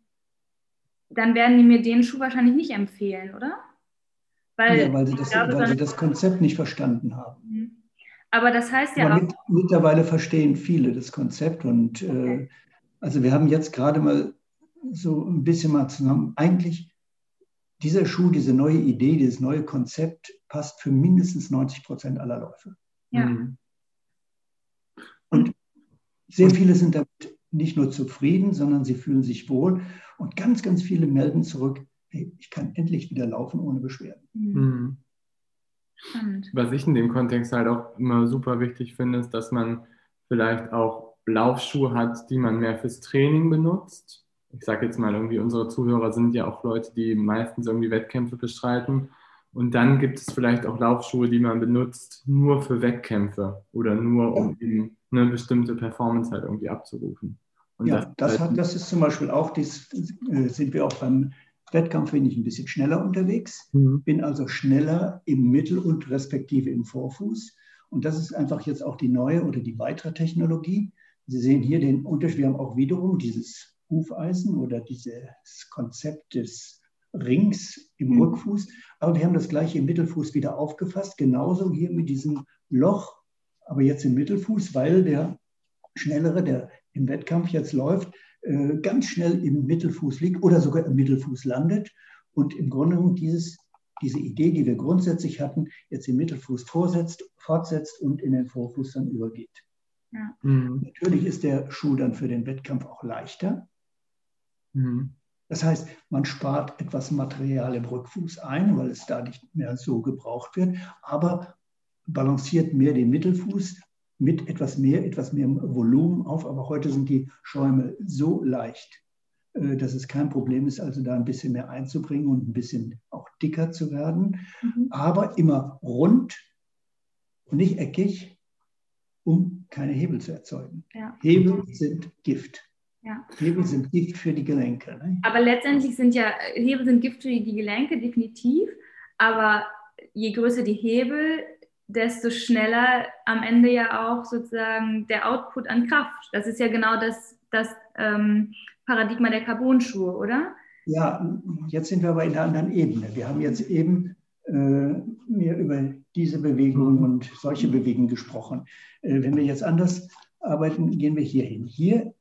[SPEAKER 3] dann werden die mir den Schuh wahrscheinlich nicht empfehlen, oder?
[SPEAKER 4] Weil, ja, weil, sie das, glaube, weil sie das Konzept nicht verstanden haben. Mhm.
[SPEAKER 3] Aber das heißt ja
[SPEAKER 4] auch. Mit, mittlerweile verstehen viele das Konzept und äh, okay. äh, also wir haben jetzt gerade mal so ein bisschen mal zusammen. Eigentlich dieser Schuh, diese neue Idee, dieses neue Konzept passt für mindestens 90 Prozent aller Läufe.
[SPEAKER 3] Ja. Mhm.
[SPEAKER 4] Und sehr viele sind damit nicht nur zufrieden, sondern sie fühlen sich wohl. Und ganz, ganz viele melden zurück, hey, ich kann endlich wieder laufen ohne Beschwerden. Mhm.
[SPEAKER 1] Was ich in dem Kontext halt auch immer super wichtig finde, ist, dass man vielleicht auch Laufschuhe hat, die man mehr fürs Training benutzt. Ich sage jetzt mal irgendwie, unsere Zuhörer sind ja auch Leute, die meistens irgendwie Wettkämpfe bestreiten. Und dann gibt es vielleicht auch Laufschuhe, die man benutzt nur für Wettkämpfe oder nur um eben eine bestimmte Performance halt irgendwie abzurufen.
[SPEAKER 4] Und ja, das, das, hat, das, ist zum Beispiel auch, dies, äh, sind wir auch beim Wettkampf, bin ich ein bisschen schneller unterwegs, mhm. bin also schneller im Mittel- und respektive im Vorfuß. Und das ist einfach jetzt auch die neue oder die weitere Technologie. Sie sehen hier den Unterschied. Wir haben auch wiederum dieses Hufeisen oder dieses Konzept des Rings im mhm. Rückfuß. Aber wir haben das gleiche im Mittelfuß wieder aufgefasst. Genauso hier mit diesem Loch aber jetzt im Mittelfuß, weil der Schnellere, der im Wettkampf jetzt läuft, äh, ganz schnell im Mittelfuß liegt oder sogar im Mittelfuß landet und im Grunde genommen dieses, diese Idee, die wir grundsätzlich hatten, jetzt im Mittelfuß vorsetzt, fortsetzt und in den Vorfuß dann übergeht. Ja. Mhm. Natürlich ist der Schuh dann für den Wettkampf auch leichter. Mhm. Das heißt, man spart etwas Material im Rückfuß ein, weil es da nicht mehr so gebraucht wird, aber balanciert mehr den Mittelfuß mit etwas mehr, etwas mehr Volumen auf. Aber heute sind die Schäume so leicht, äh, dass es kein Problem ist, also da ein bisschen mehr einzubringen und ein bisschen auch dicker zu werden. Mhm. Aber immer rund und nicht eckig, um keine Hebel zu erzeugen. Ja. Hebel sind Gift. Ja. Hebel sind Gift für die Gelenke. Ne?
[SPEAKER 3] Aber letztendlich sind ja Hebel sind Gift für die Gelenke, definitiv. Aber je größer die Hebel, desto schneller am Ende ja auch sozusagen der Output an Kraft. Das ist ja genau das, das ähm, Paradigma der Carbonschuhe, oder?
[SPEAKER 4] Ja, jetzt sind wir aber in einer anderen Ebene. Wir haben jetzt eben äh, mehr über diese Bewegung und solche Bewegungen gesprochen. Äh, wenn wir jetzt anders arbeiten, gehen wir hier hin. Hier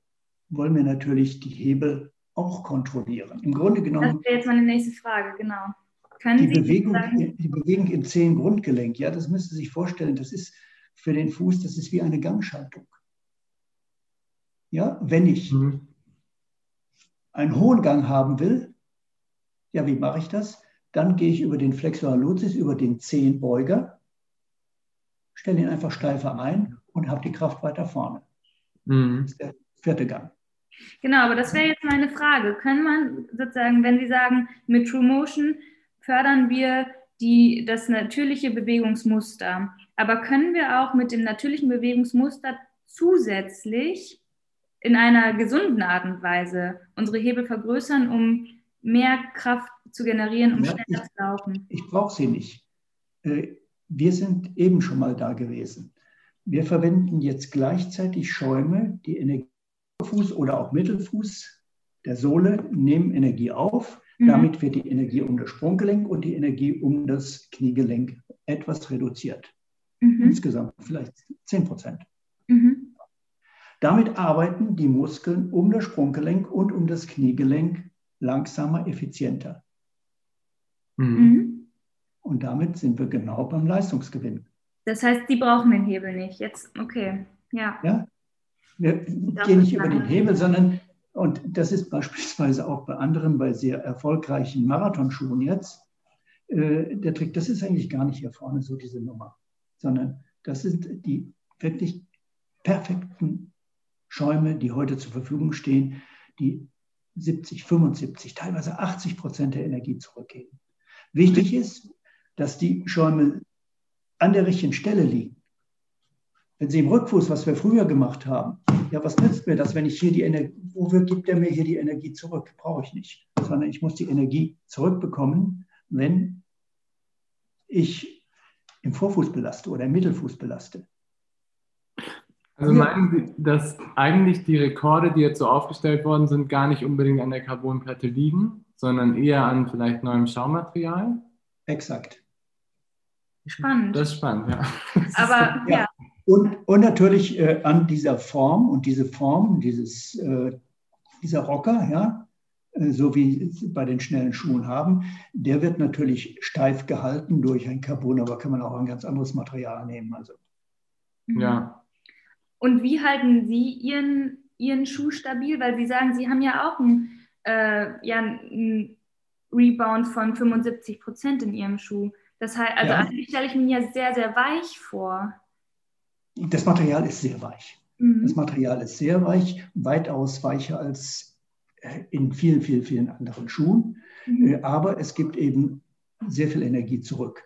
[SPEAKER 4] wollen wir natürlich die Hebel auch kontrollieren. Im Grunde genommen.
[SPEAKER 3] Das wäre jetzt meine nächste Frage, genau.
[SPEAKER 4] Können die, Sie Bewegung, die Bewegung im Zehengrundgelenk, ja, das müssen Sie sich vorstellen, das ist für den Fuß, das ist wie eine Gangschaltung. Ja, wenn ich mhm. einen hohen Gang haben will, ja, wie mache ich das? Dann gehe ich über den Flexor hallucis, über den Zehenbeuger, stelle ihn einfach steifer ein und habe die Kraft weiter vorne. Mhm. Das ist der vierte Gang.
[SPEAKER 3] Genau, aber das wäre jetzt meine Frage. Kann man sozusagen, wenn Sie sagen, mit True Motion fördern wir die, das natürliche Bewegungsmuster, aber können wir auch mit dem natürlichen Bewegungsmuster zusätzlich in einer gesunden Art und Weise unsere Hebel vergrößern, um mehr Kraft zu generieren, um ja, schneller
[SPEAKER 4] zu laufen? Ich brauche sie nicht. Äh, wir sind eben schon mal da gewesen. Wir verwenden jetzt gleichzeitig Schäume, die Energie Fuß oder auch Mittelfuß der Sohle nehmen Energie auf. Mhm. Damit wird die Energie um das Sprunggelenk und die Energie um das Kniegelenk etwas reduziert. Mhm. Insgesamt vielleicht 10 Prozent. Mhm. Damit arbeiten die Muskeln um das Sprunggelenk und um das Kniegelenk langsamer, effizienter. Mhm. Mhm. Und damit sind wir genau beim Leistungsgewinn.
[SPEAKER 3] Das heißt, die brauchen den Hebel nicht. Jetzt, okay, ja.
[SPEAKER 4] Ja, wir gehen nicht über den Hebel, sondern, und das ist beispielsweise auch bei anderen, bei sehr erfolgreichen Marathonschuhen jetzt, äh, der Trick, das ist eigentlich gar nicht hier vorne so diese Nummer, sondern das sind die wirklich perfekten Schäume, die heute zur Verfügung stehen, die 70, 75, teilweise 80 Prozent der Energie zurückgeben. Wichtig ist, dass die Schäume an der richtigen Stelle liegen. Wenn Sie im Rückfuß, was wir früher gemacht haben, ja, was nützt mir das, wenn ich hier die Energie, wofür gibt er mir hier die Energie zurück? Brauche ich nicht, sondern ich muss die Energie zurückbekommen, wenn ich im Vorfuß belaste oder im Mittelfuß belaste.
[SPEAKER 1] Also meinen Sie, dass eigentlich die Rekorde, die jetzt so aufgestellt worden sind, gar nicht unbedingt an der Carbonplatte liegen, sondern eher an vielleicht neuem Schaumaterial?
[SPEAKER 4] Exakt.
[SPEAKER 3] Spannend.
[SPEAKER 1] Das ist spannend, ja.
[SPEAKER 3] Aber ja. ja.
[SPEAKER 4] Und, und natürlich äh, an dieser Form und diese Form, dieses, äh, dieser Rocker, ja, äh, so wie bei den schnellen Schuhen haben, der wird natürlich steif gehalten durch ein Carbon, aber kann man auch ein ganz anderes Material nehmen. Also.
[SPEAKER 3] Mhm. Ja. Und wie halten Sie Ihren, Ihren Schuh stabil? Weil Sie sagen, Sie haben ja auch einen, äh, ja, einen Rebound von 75 Prozent in Ihrem Schuh. Das heißt, also ja. eigentlich stelle ich mir ja sehr, sehr weich vor.
[SPEAKER 4] Das Material ist sehr weich. Mhm. Das Material ist sehr weich, weitaus weicher als äh, in vielen, vielen, vielen anderen Schuhen. Mhm. Äh, aber es gibt eben sehr viel Energie zurück.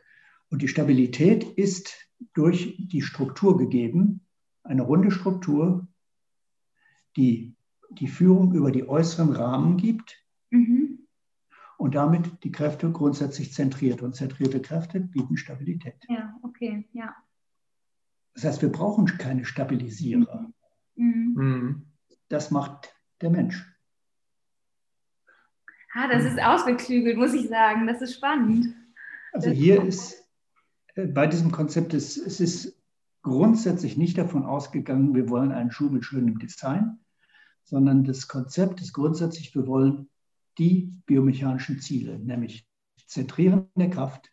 [SPEAKER 4] Und die Stabilität ist durch die Struktur gegeben, eine runde Struktur, die die Führung über die äußeren Rahmen gibt mhm. und damit die Kräfte grundsätzlich zentriert. Und zentrierte Kräfte bieten Stabilität.
[SPEAKER 3] Ja, okay, ja.
[SPEAKER 4] Das heißt, wir brauchen keine Stabilisierer. Mhm. mhm. Das macht der Mensch.
[SPEAKER 3] Ah, das ist ausgeklügelt, muss ich sagen. Das ist spannend.
[SPEAKER 4] Also hier ist äh, bei diesem Konzept, ist, es ist grundsätzlich nicht davon ausgegangen, wir wollen einen Schuh mit schönem Design, sondern das Konzept ist grundsätzlich, wir wollen die biomechanischen Ziele, nämlich Zentrieren der Kraft,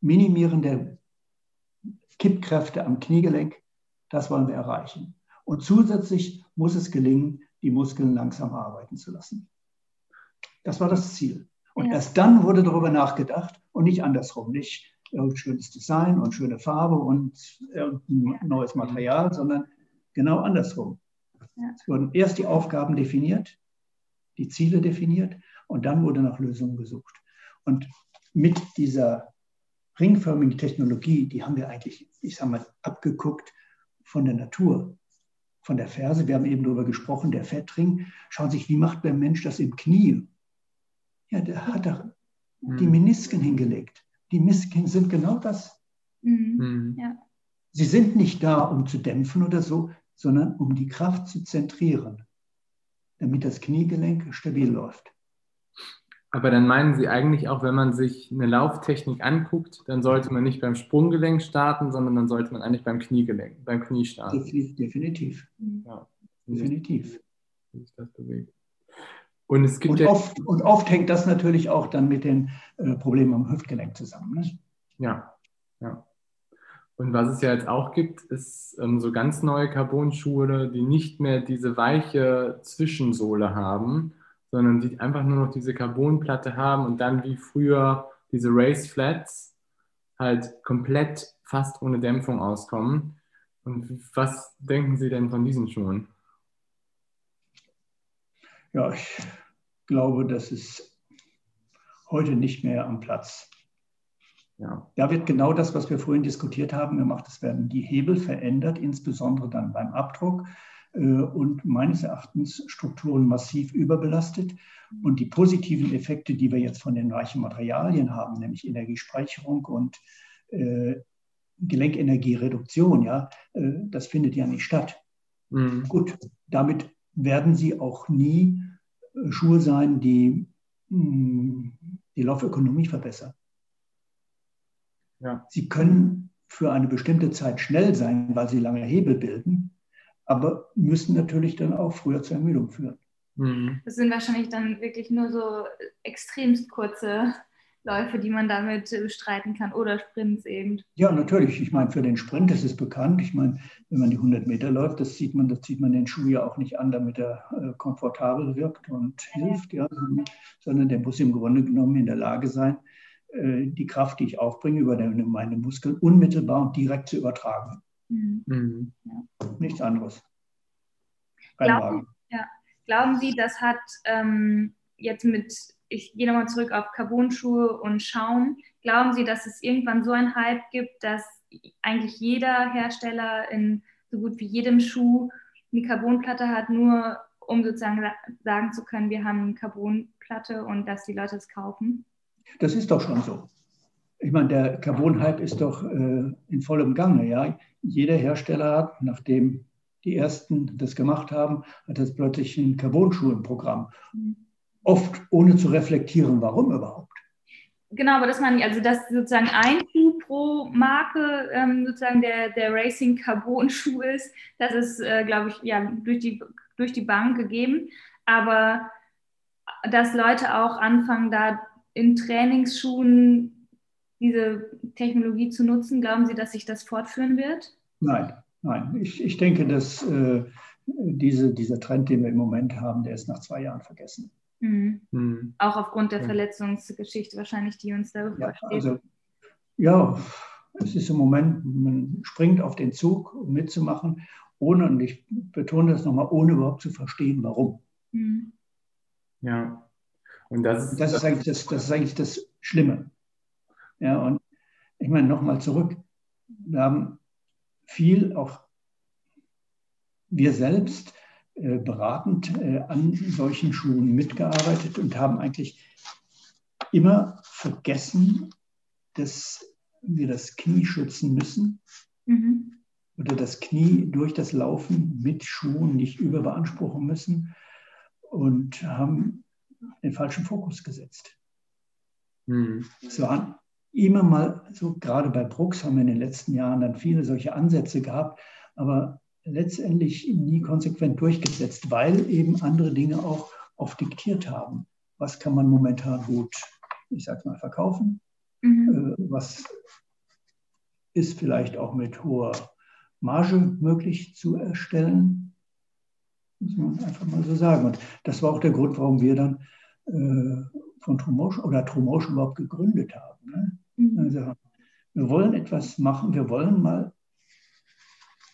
[SPEAKER 4] Minimieren der Kippkräfte am Kniegelenk, das wollen wir erreichen. Und zusätzlich muss es gelingen, die Muskeln langsam arbeiten zu lassen. Das war das Ziel. Und ja. erst dann wurde darüber nachgedacht und nicht andersrum. Nicht schönes Design und schöne Farbe und irgendein neues Material, sondern genau andersrum. Ja. Es wurden erst die Aufgaben definiert, die Ziele definiert und dann wurde nach Lösungen gesucht. Und mit dieser ringförmigen Technologie, die haben wir eigentlich, ich sage mal, abgeguckt von der Natur, von der Ferse. Wir haben eben darüber gesprochen, der Fettring. Schauen Sie sich, wie macht der Mensch das im Knie? Ja, der hat da die hm. Menisken hingelegt. Die Menisken sind genau das. Mhm. Hm. Ja. Sie sind nicht da, um zu dämpfen oder so, sondern um die Kraft zu zentrieren, damit das Kniegelenk stabil läuft.
[SPEAKER 1] Aber dann meinen Sie eigentlich auch, wenn man sich eine Lauftechnik anguckt, dann sollte man nicht beim Sprunggelenk starten, sondern dann sollte man eigentlich beim Kniegelenk, beim Knie starten.
[SPEAKER 4] Definitiv. Ja. Definitiv. Wie sich das
[SPEAKER 1] bewegt.
[SPEAKER 4] Und, es gibt und, ja oft, und oft hängt das natürlich auch dann mit den äh, Problemen am Hüftgelenk zusammen. Ne?
[SPEAKER 1] Ja, ja. Und was es ja jetzt auch gibt, ist ähm, so ganz neue Carbon-Schuhe, die nicht mehr diese weiche Zwischensohle haben, sondern die einfach nur noch diese Carbonplatte haben und dann wie früher diese Race Flats halt komplett fast ohne Dämpfung auskommen. Und was denken Sie denn von diesen Schuhen?
[SPEAKER 4] Ja, ich glaube, das ist heute nicht mehr am Platz. Ja. Da wird genau das, was wir vorhin diskutiert haben, gemacht. Es werden die Hebel verändert, insbesondere dann beim Abdruck und meines Erachtens Strukturen massiv überbelastet. Und die positiven Effekte, die wir jetzt von den weichen Materialien haben, nämlich Energiespeicherung und äh, Gelenkenergiereduktion, ja, äh, das findet ja nicht statt. Mhm. Gut, damit werden sie auch nie äh, Schuhe sein, die mh, hm, die Laufökonomie verbessern. Ja. Sie können für eine bestimmte Zeit schnell sein, weil sie lange Hebel bilden, aber müssen natürlich dann auch früher zur Ermüdung führen.
[SPEAKER 3] Mhm. Das sind wahrscheinlich dann wirklich nur so extremst kurze Läufe, die man damit bestreiten kann oder Sprints eben.
[SPEAKER 4] Ja, natürlich. Ich meine, für den Sprint ist es bekannt. Ich meine, wenn man die 100 Meter läuft, das sieht man, das zieht man den Schuh ja auch nicht an, damit er äh, komfortabel wirkt und ja. hilft, ja, sondern der muss im Grunde genommen in der Lage sein, äh, die Kraft, die ich aufbringe, über meine Muskeln unmittelbar und direkt zu übertragen. Mhm. Mhm. Ja. Nichts anderes.
[SPEAKER 3] Glauben, ja. Glauben Sie, das hat ähm, jetzt mit, ich gehe nochmal zurück auf Carbon-Schuhe und Schaum, glauben Sie, dass es irgendwann so einen Hype gibt, dass eigentlich jeder Hersteller in so gut wie jedem Schuh eine Carbonplatte hat, nur um sozusagen sagen zu können, wir haben eine Carbonplatte und dass die Leute es kaufen?
[SPEAKER 4] Das ist doch schon so. Ich meine, der Carbon-Hype ist doch äh, in vollem Gange. Ja? Jeder Hersteller hat, nachdem die ersten das gemacht haben, hat jetzt plötzlich einen Carbon-Schuh im Programm. Oft ohne zu reflektieren, warum überhaupt.
[SPEAKER 3] Genau, aber das meine ich, also dass sozusagen ein Schuh pro Marke ähm, sozusagen der, der Racing Carbon Schuh ist, das ist, äh, glaube ich, ja, durch die, durch die Bank gegeben. Aber dass Leute auch anfangen, da in Trainingsschuhen diese Technologie zu nutzen, glauben Sie, dass sich das fortführen wird?
[SPEAKER 4] Nein, nein. Ich, ich denke, dass äh, diese, dieser Trend, den wir im Moment haben, der ist nach zwei Jahren vergessen.
[SPEAKER 3] Mhm. Mhm. Auch aufgrund der Verletzungsgeschichte wahrscheinlich, die uns da
[SPEAKER 4] ja, also, ja, es ist im Moment, man springt auf den Zug, um mitzumachen, ohne, und ich betone das nochmal, ohne überhaupt zu verstehen, warum. Mhm.
[SPEAKER 1] Ja.
[SPEAKER 4] Und das ist, das ist, eigentlich, das, das ist eigentlich das Schlimme. Ja, und ich meine, nochmal zurück. Wir haben viel auch wir selbst äh, beratend äh, an solchen Schuhen mitgearbeitet und haben eigentlich immer vergessen, dass wir das Knie schützen müssen mhm. oder das Knie durch das Laufen mit Schuhen nicht überbeanspruchen müssen und haben den falschen Fokus gesetzt. Mhm. Es waren immer mal, so gerade bei Brooks haben wir in den letzten Jahren dann viele solche Ansätze gehabt, aber letztendlich nie konsequent durchgesetzt, weil eben andere Dinge auch oft diktiert haben. Was kann man momentan gut, ich sage mal, verkaufen? Mhm. Äh, was ist vielleicht auch mit hoher Marge möglich zu erstellen? Muss man einfach mal so sagen. Und das war auch der Grund, warum wir dann äh, von Trumotion oder Trumotion überhaupt gegründet haben. Ne? Mhm. Also, wir wollen etwas machen, wir wollen mal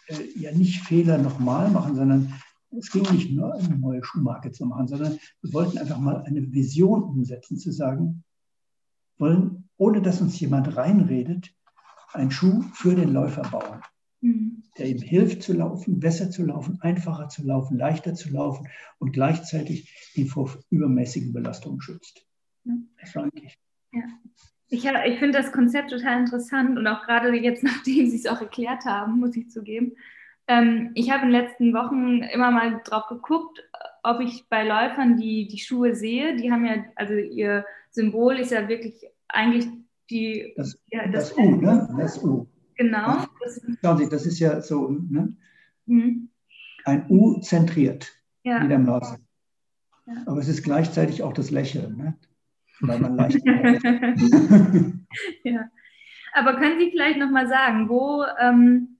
[SPEAKER 4] äh, ja nicht Fehler nochmal machen, sondern es ging nicht nur eine neue Schuhmarke zu machen, sondern wir wollten einfach mal eine Vision umsetzen, zu sagen, wollen, ohne dass uns jemand reinredet, einen Schuh für den Läufer bauen, mhm. der ihm hilft zu laufen, besser zu laufen, einfacher zu laufen, leichter zu laufen und gleichzeitig ihn vor übermäßigen Belastungen schützt. Eigentlich.
[SPEAKER 3] Ja. Ich, ich finde das Konzept total interessant und auch gerade jetzt, nachdem Sie es auch erklärt haben, muss ich zugeben. Ähm, ich habe in den letzten Wochen immer mal drauf geguckt, ob ich bei Läufern die, die Schuhe sehe. Die haben ja, also ihr Symbol ist ja wirklich eigentlich die.
[SPEAKER 4] Das, ja, das, das U, ne? Das U.
[SPEAKER 3] Genau.
[SPEAKER 4] Das, schauen Sie, das ist ja so ne? Mhm. ein U zentriert, ja. wie der Maus. Ja. Aber es ist gleichzeitig auch das Lächeln, ne? Weil man leicht.
[SPEAKER 3] ja. Aber können Sie vielleicht nochmal sagen, wo. Ähm,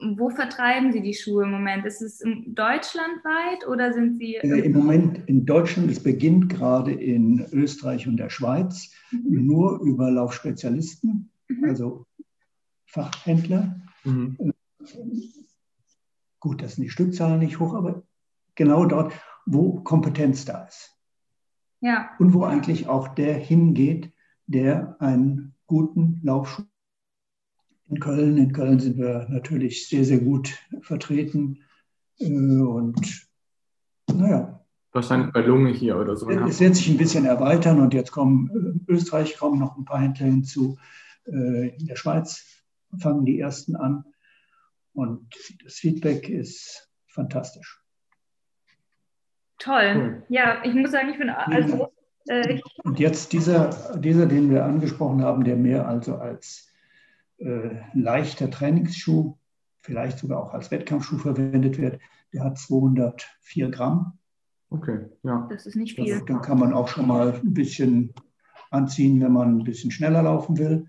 [SPEAKER 3] wo vertreiben Sie die Schuhe im Moment? Ist es deutschlandweit oder sind Sie.
[SPEAKER 4] Äh, Im Moment in Deutschland, es beginnt gerade in Österreich und der Schweiz mhm. nur über Laufspezialisten, mhm. also Fachhändler. Mhm. Gut, das sind die Stückzahlen nicht hoch, aber genau dort, wo Kompetenz da ist.
[SPEAKER 3] Ja.
[SPEAKER 4] Und wo eigentlich auch der hingeht, der einen guten Laufschuh in Köln. In Köln sind wir natürlich sehr, sehr gut vertreten. Äh, und naja.
[SPEAKER 1] Wahrscheinlich bei Lunge hier oder so.
[SPEAKER 4] Es wird sich ein bisschen erweitern und jetzt kommen äh, Österreich kommen noch ein paar Händler hinzu. Äh, in der Schweiz fangen die ersten an. Und das Feedback ist fantastisch.
[SPEAKER 3] Toll. Cool. Ja, ich muss sagen, ich bin also.
[SPEAKER 4] Äh, und jetzt dieser, dieser, den wir angesprochen haben, der mehr also als äh, leichter Trainingsschuh, vielleicht sogar auch als Wettkampfschuh verwendet wird, der hat 204 Gramm.
[SPEAKER 1] Okay, ja.
[SPEAKER 3] Das ist nicht viel.
[SPEAKER 4] dann kann man auch schon mal ein bisschen anziehen, wenn man ein bisschen schneller laufen will.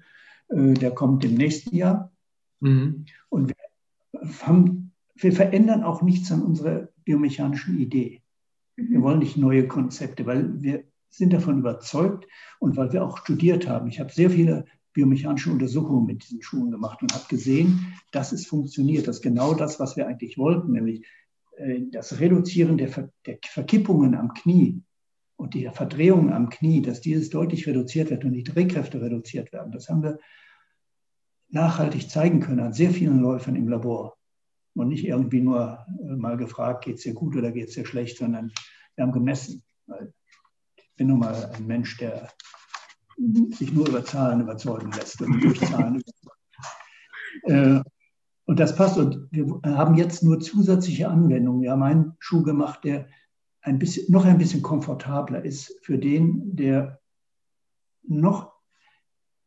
[SPEAKER 4] Äh, der kommt im nächsten Jahr. Mhm. Und wir, haben, wir verändern auch nichts an unserer biomechanischen Idee. Mhm. Wir wollen nicht neue Konzepte, weil wir sind davon überzeugt und weil wir auch studiert haben. Ich habe sehr viele biomechanische Untersuchungen mit diesen Schuhen gemacht und habe gesehen, dass es funktioniert. Das ist genau das, was wir eigentlich wollten, nämlich äh, das Reduzieren der, Ver der Verkippungen am Knie und die Verdrehungen am Knie, dass dieses deutlich reduziert wird und die Drehkräfte reduziert werden. Das haben wir nachhaltig zeigen können an sehr vielen Läufern im Labor. Und nicht irgendwie nur äh, mal gefragt, geht es dir gut oder geht es dir schlecht, sondern wir haben gemessen. Ich bin nun mal ein Mensch, der sich nur über Zahlen überzeugen lässt und durch Zahlen äh, und das passt. Und wir haben jetzt nur zusätzliche Anwendungen. Wir haben einen Schuh gemacht, der ein bisschen, noch ein bisschen komfortabler ist für den, der noch,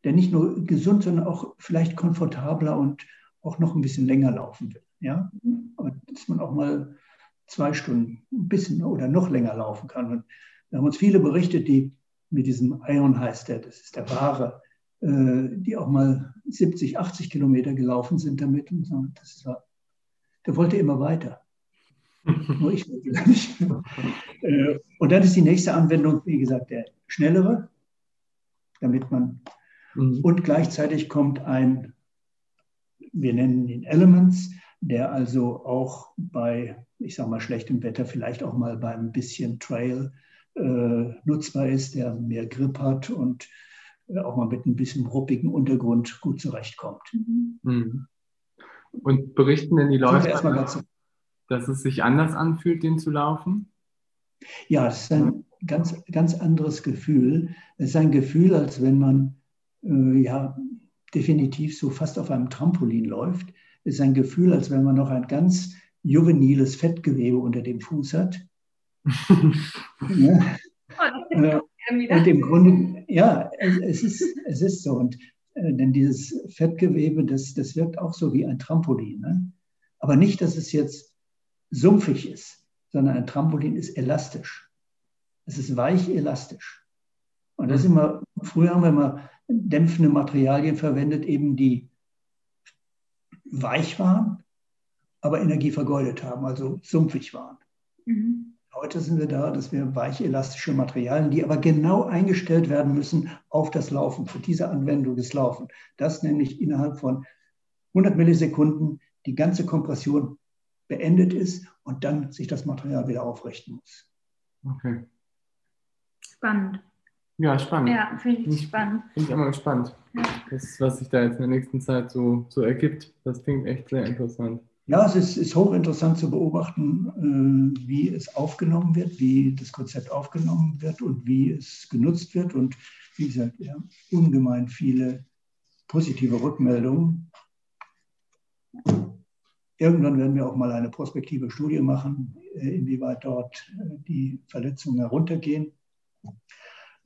[SPEAKER 4] der nicht nur gesund, sondern auch vielleicht komfortabler und auch noch ein bisschen länger laufen will. Ja? Und dass man auch mal zwei Stunden ein bisschen oder noch länger laufen kann. Und wir haben uns viele berichtet, die mit diesem Ion heißt der, das ist der wahre, äh, die auch mal 70, 80 Kilometer gelaufen sind damit und so. Das war, der wollte immer weiter. Nur ich wollte nicht. Äh, und dann ist die nächste Anwendung, wie gesagt, der schnellere, damit man mhm. und gleichzeitig kommt ein, wir nennen ihn Elements, der also auch bei, ich sage mal, schlechtem Wetter, vielleicht auch mal beim bisschen Trail äh, nutzbar ist, der mehr Grip hat und äh, auch mal mit ein bisschen ruppigen Untergrund gut zurechtkommt.
[SPEAKER 1] Mhm. Und berichten denn die Leute, dass es sich anders anfühlt, den zu laufen?
[SPEAKER 4] Ja, es ist ein ganz, ganz anderes Gefühl. Es ist ein Gefühl, als wenn man äh, ja definitiv so fast auf einem Trampolin läuft. Ist ein Gefühl, als wenn man noch ein ganz juveniles Fettgewebe unter dem Fuß hat ja. Oh, und im Grunde, ja, es ist, es ist so. Und äh, denn dieses Fettgewebe, das, das wirkt auch so wie ein Trampolin. Ne? Aber nicht, dass es jetzt sumpfig ist, sondern ein Trampolin ist elastisch. Es ist weich elastisch. Und das ist immer, früher haben wir immer dämpfende Materialien verwendet, eben die weich waren, aber Energie vergeudet haben, also sumpfig waren. Mhm. Heute sind wir da, dass wir weichelastische Materialien, die aber genau eingestellt werden müssen auf das Laufen, für diese Anwendung des Laufen. Das nämlich innerhalb von 100 Millisekunden die ganze Kompression beendet ist und dann sich das Material wieder aufrichten muss.
[SPEAKER 1] Okay.
[SPEAKER 3] Spannend.
[SPEAKER 1] Ja, spannend.
[SPEAKER 3] Ja, finde ich spannend.
[SPEAKER 1] Bin ich immer gespannt,
[SPEAKER 3] Ja.
[SPEAKER 1] Das, was sich da jetzt in der nächsten Zeit so, so ergibt. Das klingt echt sehr interessant.
[SPEAKER 4] Ja, es ist, ist hochinteressant zu beobachten, äh, wie es aufgenommen wird, wie das Konzept aufgenommen wird und wie es genutzt wird. Und wie gesagt, haben ungemein viele positive Rückmeldungen. Irgendwann werden wir auch mal eine prospektive Studie machen, äh, inwieweit dort äh, die Verletzungen heruntergehen.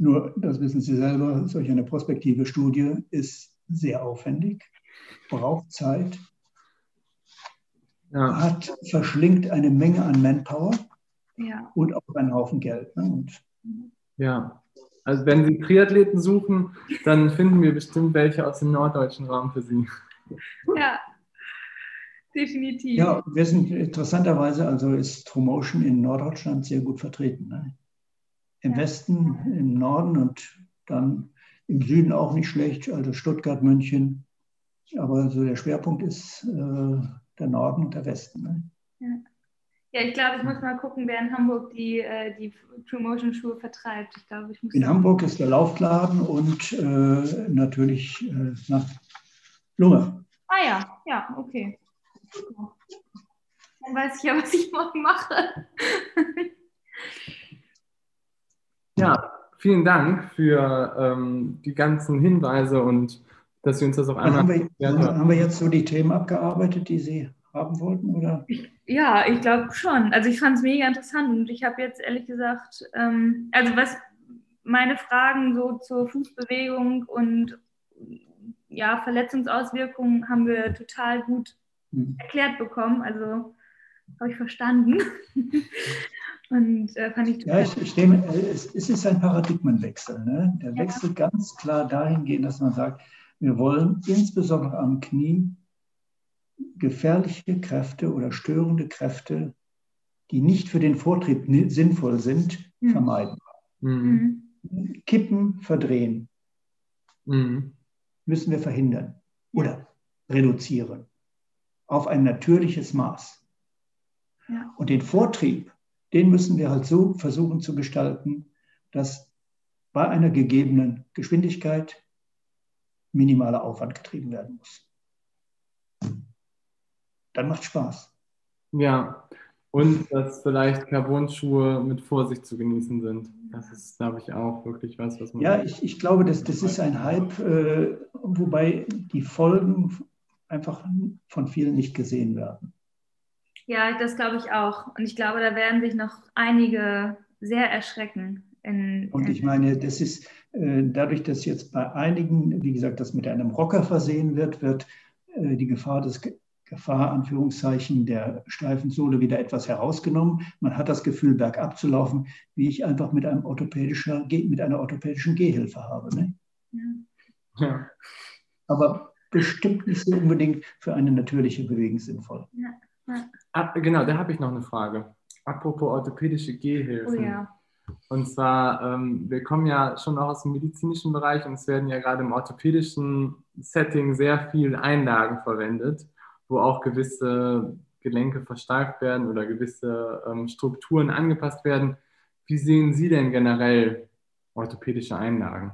[SPEAKER 4] Nur, das wissen Sie selber, solch eine prospektive Studie ist sehr aufwendig, braucht Zeit,
[SPEAKER 1] Ja,
[SPEAKER 4] hat, verschlingt eine Menge an Manpower
[SPEAKER 3] Ja.
[SPEAKER 4] und auch einen Haufen Geld. Ne? Und
[SPEAKER 1] ja. Also wenn Sie Triathleten suchen, dann finden wir bestimmt welche aus dem norddeutschen Raum für Sie.
[SPEAKER 3] ja, definitiv.
[SPEAKER 4] ja, wir sind interessanterweise, also ist Promotion in Norddeutschland sehr gut vertreten. Ne? Im
[SPEAKER 3] Ja.
[SPEAKER 4] Westen, im Norden und dann im Süden auch nicht schlecht, also Stuttgart, München. Aber so der Schwerpunkt ist äh, der Norden und der Westen. Ne?
[SPEAKER 3] Ja, ich glaube, ich muss mal gucken, wer in Hamburg die, äh, die True Motion Schuhe vertreibt. Ich glaube, ich muss
[SPEAKER 4] In Hamburg ist der Laufladen und äh, natürlich äh, nach Lunge.
[SPEAKER 3] Ah ja, ja, okay. Dann weiß ich ja, was ich morgen mache.
[SPEAKER 1] Ja, vielen Dank für ähm, die ganzen Hinweise und dass Sie uns das auch einmal
[SPEAKER 4] haben, wir,
[SPEAKER 1] haben.
[SPEAKER 4] wir jetzt so die Themen abgearbeitet, die Sie haben wollten? Oder?
[SPEAKER 3] Ja, ich glaube schon. Also ich fand es mega interessant und ich habe jetzt ehrlich gesagt, ähm, also was meine Fragen so zur Fußbewegung und ja, Verletzungsauswirkungen haben wir total gut
[SPEAKER 4] Hm.
[SPEAKER 3] erklärt bekommen. Also habe ich verstanden. und äh, fand ich
[SPEAKER 4] Ja,
[SPEAKER 3] total
[SPEAKER 4] ich, ich nehme, äh, es, es ist ein Paradigmenwechsel. Ne? Der
[SPEAKER 3] Ja.
[SPEAKER 4] Wechsel ganz klar dahingehend, dass man sagt, wir wollen insbesondere am Knie gefährliche Kräfte oder störende Kräfte, die nicht für den Vortrieb sinnvoll sind,
[SPEAKER 3] Mhm.
[SPEAKER 4] vermeiden.
[SPEAKER 1] Mhm.
[SPEAKER 4] Kippen, verdrehen
[SPEAKER 1] Mhm.
[SPEAKER 4] müssen wir verhindern oder reduzieren auf ein natürliches Maß.
[SPEAKER 3] Ja.
[SPEAKER 4] Und den Vortrieb, den müssen wir halt so versuchen zu gestalten, dass bei einer gegebenen Geschwindigkeit minimaler Aufwand getrieben werden muss. Dann macht Spaß.
[SPEAKER 1] Ja, und dass vielleicht Carbon-Schuhe mit Vorsicht zu genießen sind. Das ist, glaube ich, auch wirklich was, was man.
[SPEAKER 4] Ja, ich, ich glaube, das, das ist ein Hype, äh, wobei die Folgen einfach von vielen nicht gesehen werden.
[SPEAKER 3] Ja, das glaube ich auch. Und ich glaube, da werden sich noch einige sehr erschrecken. In,
[SPEAKER 4] Und ich meine, das ist äh, dadurch, dass jetzt bei einigen, wie gesagt, das mit einem Rocker versehen wird, wird äh, die Gefahr des Gefahr, Anführungszeichen, der steifen Sohle wieder etwas herausgenommen. Man hat das Gefühl, bergab zu laufen, wie ich einfach mit, einem orthopädischer, mit einer orthopädischen Gehhilfe habe. Ne?
[SPEAKER 3] ja.
[SPEAKER 1] Ja.
[SPEAKER 4] Aber bestimmt nicht so unbedingt für eine natürliche Bewegung sinnvoll.
[SPEAKER 1] Ab, genau, da habe ich noch eine Frage. Apropos orthopädische
[SPEAKER 3] Oh
[SPEAKER 1] Gehhilfen.
[SPEAKER 3] ja.
[SPEAKER 1] Und zwar, ähm, wir kommen ja schon auch aus dem medizinischen Bereich und es werden ja gerade im orthopädischen Setting sehr viel Einlagen verwendet, wo auch gewisse Gelenke versteift werden oder gewisse ähm, Strukturen angepasst werden. Wie sehen Sie denn generell orthopädische Einlagen?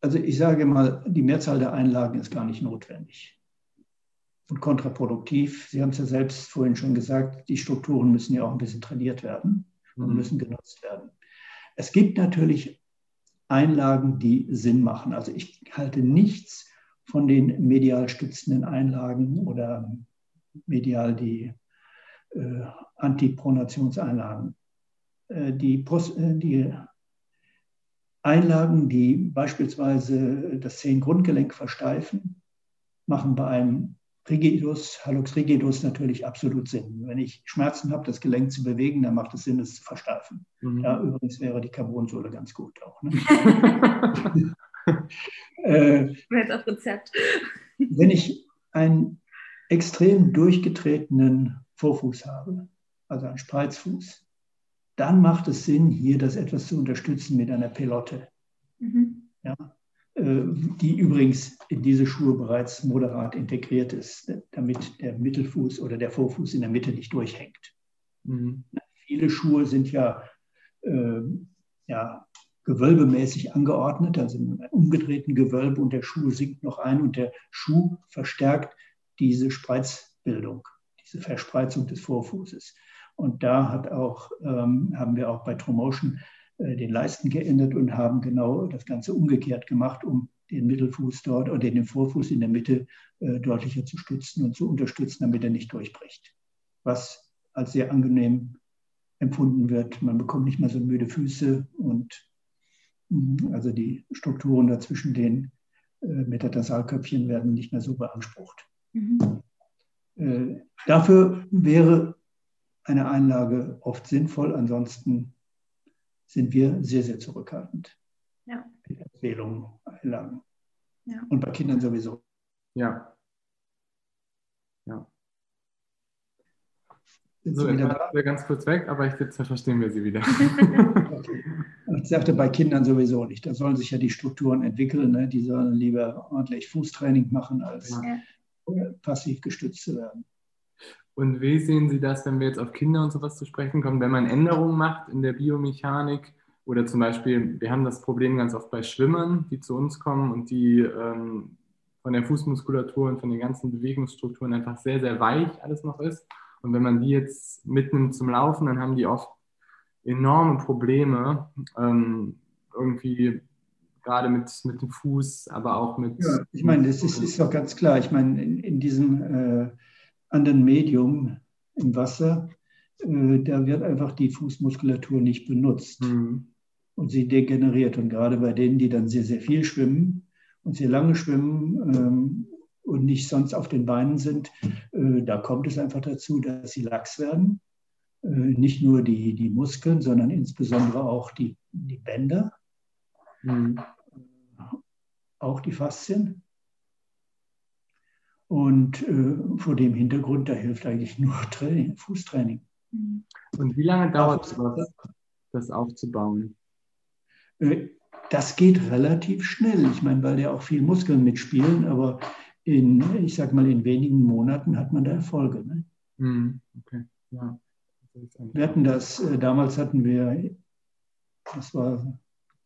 [SPEAKER 4] Also ich sage mal, die Mehrzahl der Einlagen ist gar nicht notwendig und kontraproduktiv. Sie haben es ja selbst vorhin schon gesagt, die Strukturen müssen ja auch ein bisschen trainiert werden und
[SPEAKER 1] Mhm.
[SPEAKER 4] müssen genutzt werden. Es gibt natürlich Einlagen, die Sinn machen. Also ich halte nichts von den medial stützenden Einlagen oder medial die äh, Antipronationseinlagen. Äh, die, Post, äh, die Einlagen, die beispielsweise das Zehengrundgelenk versteifen, machen bei einem Rigidus, Hallux rigidus natürlich absolut Sinn. Wenn ich Schmerzen habe, das Gelenk zu bewegen, dann macht es Sinn, es zu versteifen.
[SPEAKER 1] Mhm.
[SPEAKER 4] Ja, übrigens wäre die Carbonsohle ganz gut auch. Ne? äh,
[SPEAKER 3] Jetzt auf Rezept.
[SPEAKER 4] wenn ich einen extrem durchgetretenen Vorfuß habe, also ein Spreizfuß, dann macht es Sinn, hier das etwas zu unterstützen mit einer Pelotte. Mhm. Ja, die übrigens in diese Schuhe bereits moderat integriert ist, damit der Mittelfuß oder der Vorfuß in der Mitte nicht durchhängt. Mhm. Viele Schuhe sind ja, äh, ja gewölbemäßig angeordnet, also einem umgedrehten Gewölbe und der Schuh sinkt noch ein und der Schuh verstärkt diese Spreizbildung, diese Verspreizung des Vorfußes. Und da hat auch, ähm, haben wir auch bei Tromotion äh, den Leisten geändert und haben genau das Ganze umgekehrt gemacht, um den Mittelfuß dort oder den Vorfuß in der Mitte äh, deutlicher zu stützen und zu unterstützen, damit er nicht durchbricht. Was als sehr angenehm empfunden wird. Man bekommt nicht mehr so müde Füße und also die Strukturen dazwischen den äh, Metatarsalköpfchen werden nicht mehr so beansprucht. Mhm. Äh, dafür wäre eine Einlage oft sinnvoll, ansonsten sind wir sehr, sehr zurückhaltend ja. mit Empfehlungen, Einlagen. Ja. Und bei Kindern sowieso.
[SPEAKER 1] Ja. Ja. Sind so, jetzt war ganz kurz weg, aber ich jetzt verstehen wir sie wieder.
[SPEAKER 4] okay. Ich sagte bei Kindern sowieso nicht. Da sollen sich ja die Strukturen entwickeln. Ne? Die sollen lieber ordentlich Fußtraining machen, als ja. passiv gestützt zu werden.
[SPEAKER 1] Und wie sehen Sie das, wenn wir jetzt auf Kinder und sowas zu sprechen kommen, wenn man Änderungen macht in der Biomechanik oder zum Beispiel, wir haben das Problem ganz oft bei Schwimmern, die zu uns kommen und die ähm, von der Fußmuskulatur und von den ganzen Bewegungsstrukturen einfach sehr, sehr weich alles noch ist und wenn man die jetzt mitnimmt zum Laufen, dann haben die oft enorme Probleme, ähm, irgendwie gerade mit, mit dem Fuß, aber auch mit.
[SPEAKER 4] Ja, ich meine, das ist, ist doch ganz klar. Ich meine, in, in diesem äh, anderen Medium im Wasser, äh, da wird einfach die Fußmuskulatur nicht benutzt. Mhm. Und sie degeneriert. Und gerade bei denen, die dann sehr, sehr viel schwimmen und sehr lange schwimmen, ähm, und nicht sonst auf den Beinen sind, äh, da kommt es einfach dazu, dass sie lax werden. Äh, nicht nur die, die Muskeln, sondern insbesondere auch die, die Bänder, mhm. auch die Faszien. Und äh, vor dem Hintergrund, da hilft eigentlich nur Training, Fußtraining.
[SPEAKER 1] Und wie lange dauert es, das aufzubauen?
[SPEAKER 4] Äh, das geht relativ schnell. Ich meine, weil ja auch viel Muskeln mitspielen, aber in, ich sag mal, in wenigen Monaten hat man da Erfolge. Ne? Mhm. Okay. Ja. Wir hatten das, äh, damals hatten wir, das war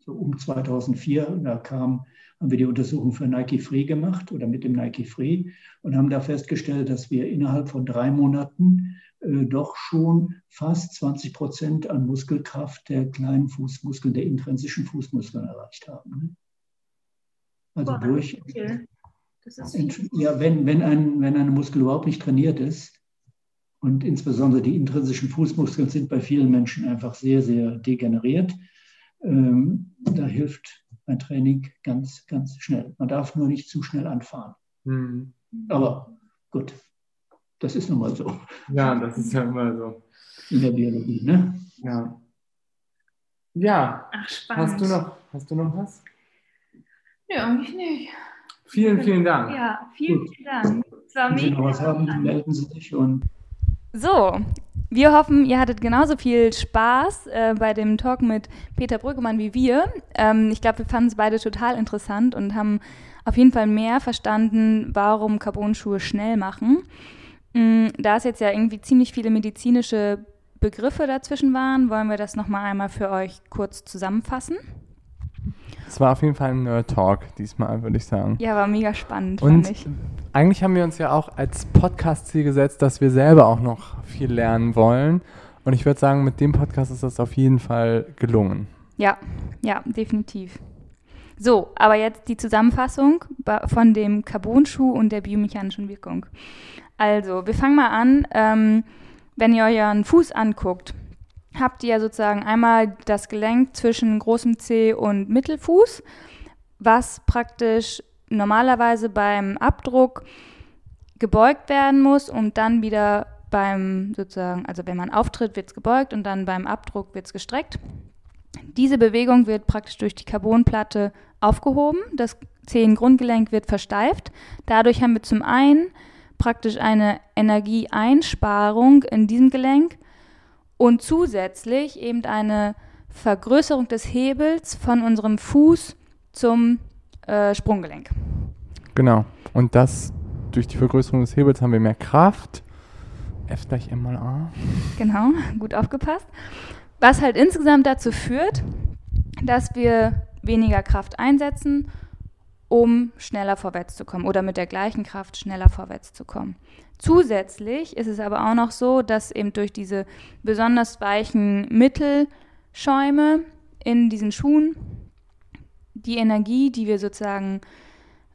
[SPEAKER 4] so um 2004, da kam, haben wir die Untersuchung für Nike Free gemacht oder mit dem Nike Free und haben da festgestellt, dass wir innerhalb von drei Monaten äh, doch schon fast 20 Prozent an Muskelkraft der kleinen Fußmuskeln, der intrinsischen Fußmuskeln erreicht haben. Ne? Also Boah, durch, okay ja, wenn, wenn, ein, wenn ein Muskel überhaupt nicht trainiert ist, und insbesondere die intrinsischen Fußmuskeln sind bei vielen Menschen einfach sehr, sehr degeneriert, ähm, da hilft ein Training ganz, ganz schnell. Man darf nur nicht zu schnell anfahren. Mhm. Aber gut, das ist nun mal so.
[SPEAKER 1] Ja, das ist ja immer so.
[SPEAKER 4] In der Biologie, ne?
[SPEAKER 1] Ja. Ja. Ach, spannend. Hast du noch, hast du noch was?
[SPEAKER 5] Ja, eigentlich nicht.
[SPEAKER 1] Vielen, vielen Dank.
[SPEAKER 5] Ja, vielen, vielen Dank. Es war
[SPEAKER 4] Wenn Sie noch was haben, melden Sie sich und.
[SPEAKER 3] So, wir hoffen, ihr hattet genauso viel Spaß äh, bei dem Talk mit Peter Brüggemann wie wir. Ähm, ich glaube, wir fanden es beide total interessant und haben auf jeden Fall mehr verstanden, warum Carbon-Schuhe schnell machen. Mhm, da es jetzt ja irgendwie ziemlich viele medizinische Begriffe dazwischen waren, wollen wir das nochmal einmal für euch kurz zusammenfassen.
[SPEAKER 1] Es war auf jeden Fall ein Nerd-Talk diesmal, würde ich sagen.
[SPEAKER 3] Ja, war mega spannend,
[SPEAKER 1] Und fand ich. Eigentlich haben wir uns ja auch als Podcast-Ziel gesetzt, dass wir selber auch noch viel lernen wollen. Und ich würde sagen, mit dem Podcast ist das auf jeden Fall gelungen.
[SPEAKER 3] Ja, ja, definitiv. So, aber jetzt die Zusammenfassung von dem Carbon-Schuh und der biomechanischen Wirkung. Also, wir fangen mal an. Ähm, wenn ihr euren Fuß anguckt, habt ihr sozusagen einmal das Gelenk zwischen großem C und Mittelfuß, was praktisch normalerweise beim Abdruck gebeugt werden muss und dann wieder beim sozusagen, also wenn man auftritt, wird es gebeugt und dann beim Abdruck wird es gestreckt. Diese Bewegung wird praktisch durch die Carbonplatte aufgehoben. Das Zehengrundgelenk wird versteift. Dadurch haben wir zum einen praktisch eine Energieeinsparung in diesem Gelenk und zusätzlich eben eine Vergrößerung des Hebels von unserem Fuß zum äh, Sprunggelenk.
[SPEAKER 1] Genau. Und das durch die Vergrößerung des Hebels haben wir mehr Kraft. F gleich M mal A.
[SPEAKER 3] Genau, gut aufgepasst. Was halt insgesamt dazu führt, dass wir weniger Kraft einsetzen, um schneller vorwärts zu kommen oder mit der gleichen Kraft schneller vorwärts zu kommen. Zusätzlich ist es aber auch noch so, dass eben durch diese besonders weichen Mittelschäume in diesen Schuhen die Energie, die wir sozusagen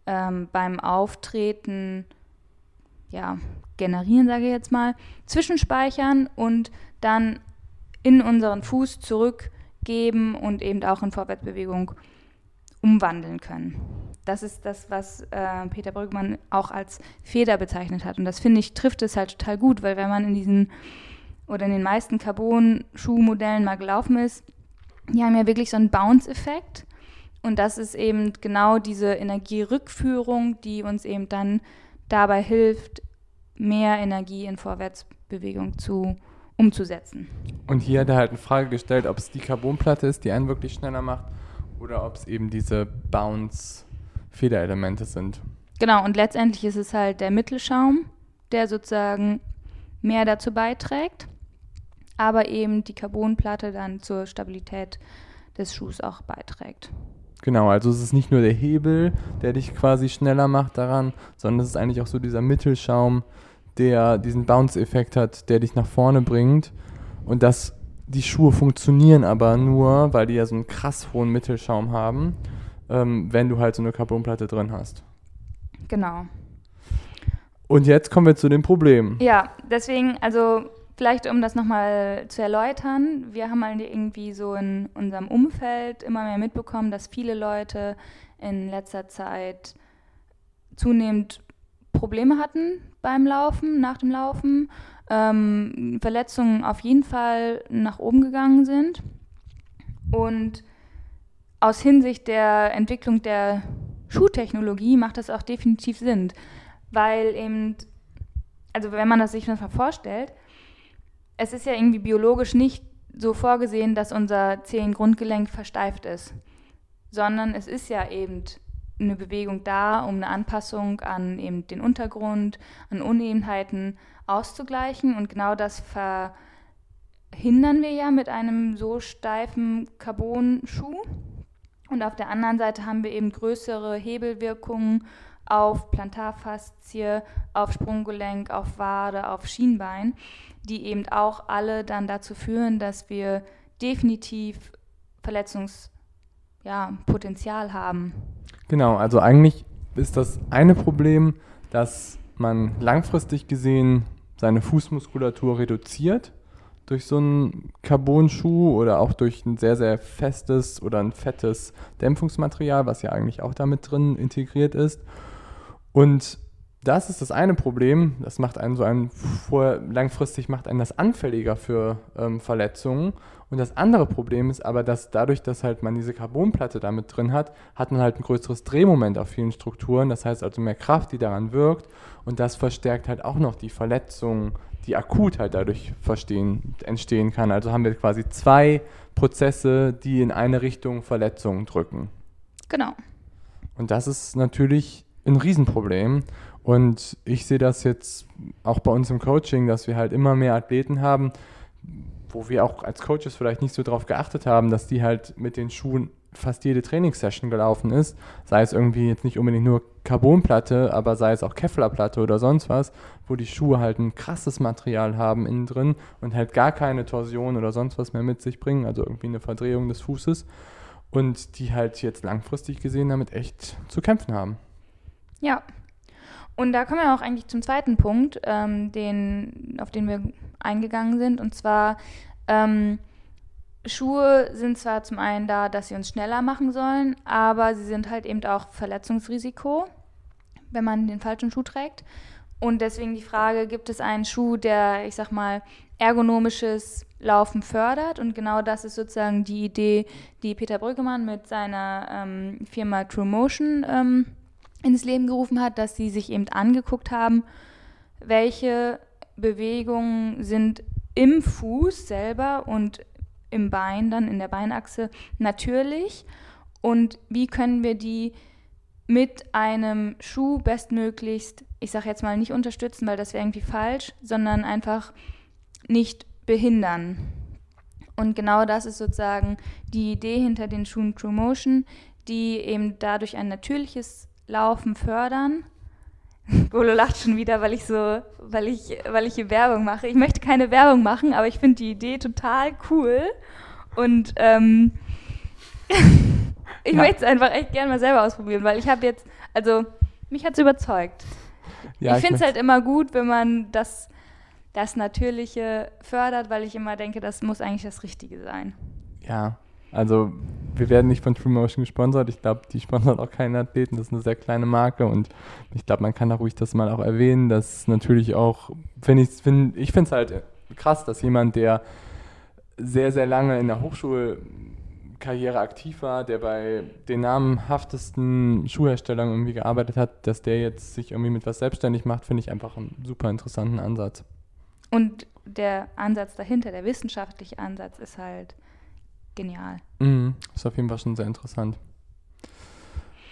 [SPEAKER 3] ähm, beim Auftreten ja, generieren, sage ich jetzt mal, zwischenspeichern und dann in unseren Fuß zurückgeben und eben auch in Vorwärtsbewegung umwandeln können. Das ist das, was äh, Peter Brüggemann auch als Feder bezeichnet hat. Und das finde ich, trifft es halt total gut, weil wenn man in diesen oder in den meisten Carbon-Schuhmodellen mal gelaufen ist, die haben ja wirklich so einen Bounce-Effekt. Und das ist eben genau diese Energierückführung, die uns eben dann dabei hilft, mehr Energie in Vorwärtsbewegung zu umzusetzen.
[SPEAKER 1] Und hier hat er halt eine Frage gestellt, ob es die Carbonplatte ist, die einen wirklich schneller macht, oder ob es eben diese Bounce-Federelemente sind.
[SPEAKER 3] Genau, und letztendlich ist es halt der Mittelschaum, der sozusagen mehr dazu beiträgt, aber eben die Carbonplatte dann zur Stabilität des Schuhs auch beiträgt.
[SPEAKER 1] Genau, also es ist nicht nur der Hebel, der dich quasi schneller macht daran, sondern es ist eigentlich auch so dieser Mittelschaum, der diesen Bounce-Effekt hat, der dich nach vorne bringt. Und das, die Schuhe funktionieren aber nur, weil die ja so einen krass hohen Mittelschaum haben, ähm, wenn du halt so eine Carbonplatte drin hast.
[SPEAKER 3] Genau.
[SPEAKER 1] Und jetzt kommen wir zu dem Problem.
[SPEAKER 3] Ja, deswegen, also Vielleicht, um das nochmal zu erläutern, wir haben halt irgendwie so in unserem Umfeld immer mehr mitbekommen, dass viele Leute in letzter Zeit zunehmend Probleme hatten beim Laufen, nach dem Laufen, ähm, Verletzungen auf jeden Fall nach oben gegangen sind. Und aus Hinsicht der Entwicklung der Schuhtechnologie macht das auch definitiv Sinn, weil eben, also wenn man das sich mal vorstellt, es ist ja irgendwie biologisch nicht so vorgesehen, dass unser Zehengrundgelenk versteift ist, sondern es ist ja eben eine Bewegung da, um eine Anpassung an eben den Untergrund, an Unebenheiten auszugleichen und genau das verhindern wir ja mit einem so steifen Carbon-Schuh. Und auf der anderen Seite haben wir eben größere Hebelwirkungen auf Plantarfaszie, auf Sprunggelenk, auf Wade, auf Schienbein, die eben auch alle dann dazu führen, dass wir definitiv Verletzungspotenzial ja, haben.
[SPEAKER 1] Genau, also eigentlich ist das eine Problem, dass man langfristig gesehen seine Fußmuskulatur reduziert durch so einen Carbon-Schuh oder auch durch ein sehr, sehr festes oder ein fettes Dämpfungsmaterial, was ja eigentlich auch damit drin integriert ist. Und das ist das eine Problem. Das macht einen so einen vor, langfristig macht einen das anfälliger für ähm, Verletzungen. Und das andere Problem ist aber, dass dadurch, dass halt man diese Carbonplatte damit drin hat, hat man halt ein größeres Drehmoment auf vielen Strukturen. Das heißt also mehr Kraft, die daran wirkt. Und das verstärkt halt auch noch die Verletzungen, die akut halt dadurch verstehen, entstehen kann. Also haben wir quasi zwei Prozesse, die in eine Richtung Verletzungen drücken.
[SPEAKER 3] Genau.
[SPEAKER 1] Und das ist natürlich ein Riesenproblem. Und ich sehe das jetzt auch bei uns im Coaching, dass wir halt immer mehr Athleten haben, wo wir auch als Coaches vielleicht nicht so drauf geachtet haben, dass die halt mit den Schuhen fast jede Trainingssession gelaufen ist. Sei es irgendwie jetzt nicht unbedingt nur Carbonplatte, aber sei es auch Kevlarplatte oder sonst was, wo die Schuhe halt ein krasses Material haben innen drin und halt gar keine Torsion oder sonst was mehr mit sich bringen, also irgendwie eine Verdrehung des Fußes und die halt jetzt langfristig gesehen damit echt zu kämpfen haben.
[SPEAKER 3] Ja, und da kommen wir auch eigentlich zum zweiten Punkt, ähm, den, auf den wir eingegangen sind. Und zwar, ähm, Schuhe sind zwar zum einen da, dass sie uns schneller machen sollen, aber sie sind halt eben auch Verletzungsrisiko, wenn man den falschen Schuh trägt. Und deswegen die Frage, gibt es einen Schuh, der, ich sag mal, ergonomisches Laufen fördert? Und genau das ist sozusagen die Idee, die Peter Brüggemann mit seiner ähm, Firma True Motion ähm, ins Leben gerufen hat, dass sie sich eben angeguckt haben, welche Bewegungen sind im Fuß selber und im Bein, dann in der Beinachse natürlich. Und wie können wir die mit einem Schuh bestmöglichst, ich sage jetzt mal nicht unterstützen, weil das wäre irgendwie falsch, sondern einfach nicht behindern. Und genau das ist sozusagen die Idee hinter den Schuhen True Motion, die eben dadurch ein natürliches Laufen fördern. Golo lacht schon wieder, weil ich so, weil ich, weil ich hier Werbung mache. Ich möchte keine Werbung machen, aber ich finde die Idee total cool. Und ähm, ich ja. möchte es einfach echt gerne mal selber ausprobieren, weil ich habe jetzt, also mich hat es überzeugt. Ja, ich finde es halt immer gut, wenn man das das Natürliche fördert, weil ich immer denke, das muss eigentlich das Richtige sein.
[SPEAKER 1] Ja, also wir werden nicht von TrueMotion gesponsert. Ich glaube, die sponsert auch keinen Athleten. Das ist eine sehr kleine Marke und ich glaube, man kann da ruhig das mal auch erwähnen, dass natürlich auch, find ich, find, ich finde es halt krass, dass jemand, der sehr, sehr lange in der Hochschulkarriere aktiv war, der bei den namenhaftesten Schuhherstellern irgendwie gearbeitet hat, dass der jetzt sich irgendwie mit was selbstständig macht, finde ich einfach einen super interessanten Ansatz.
[SPEAKER 3] Und der Ansatz dahinter, der wissenschaftliche Ansatz, ist halt genial.
[SPEAKER 1] Mhm, ist auf jeden Fall schon sehr interessant.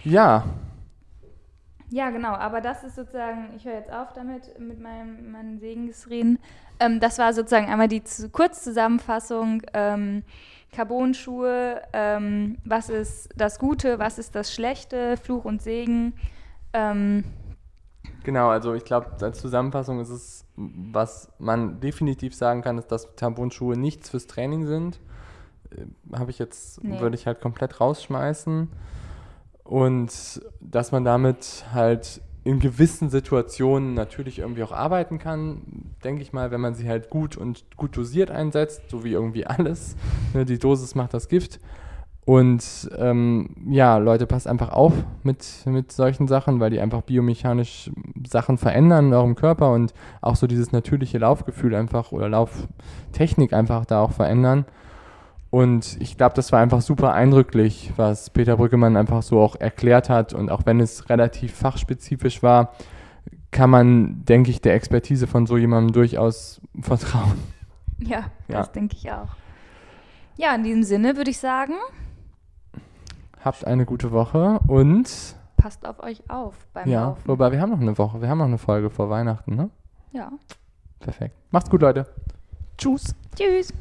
[SPEAKER 1] Ja.
[SPEAKER 3] Ja, genau, aber das ist sozusagen, ich höre jetzt auf damit, mit meinem, meinen Segensreden. Ähm, das war sozusagen einmal die zu, Kurzzusammenfassung. Ähm, Carbon-Schuhe, ähm, was ist das Gute, was ist das Schlechte, Fluch und Segen. Ähm,
[SPEAKER 1] Genau, also ich glaube, als Zusammenfassung ist es, was man definitiv sagen kann, ist, dass Carbon-Schuhe nichts fürs Training sind. Äh, Habe ich jetzt, nee. würde ich halt komplett rausschmeißen. Und dass man damit halt in gewissen Situationen natürlich irgendwie auch arbeiten kann, denke ich mal, wenn man sie halt gut und gut dosiert einsetzt, so wie irgendwie alles. Ne, die Dosis macht das Gift. Und ähm, ja, Leute, passt einfach auf mit, mit solchen Sachen, weil die einfach biomechanisch Sachen verändern in eurem Körper und auch so dieses natürliche Laufgefühl einfach oder Lauftechnik einfach da auch verändern. Und ich glaube, das war einfach super eindrücklich, was Peter Brückemann einfach so auch erklärt hat. Und auch wenn es relativ fachspezifisch war, kann man, denke ich, der Expertise von so jemandem durchaus vertrauen.
[SPEAKER 3] Ja, ja. das denke ich auch. Ja, in diesem Sinne würde ich sagen,
[SPEAKER 1] Habt eine gute Woche und
[SPEAKER 3] passt auf euch auf
[SPEAKER 1] beim ja, Laufen. Wobei wir haben noch eine Woche, wir haben noch eine Folge vor Weihnachten, ne?
[SPEAKER 3] Ja.
[SPEAKER 1] Perfekt. Macht's gut, Leute. Tschüss.
[SPEAKER 3] Tschüss.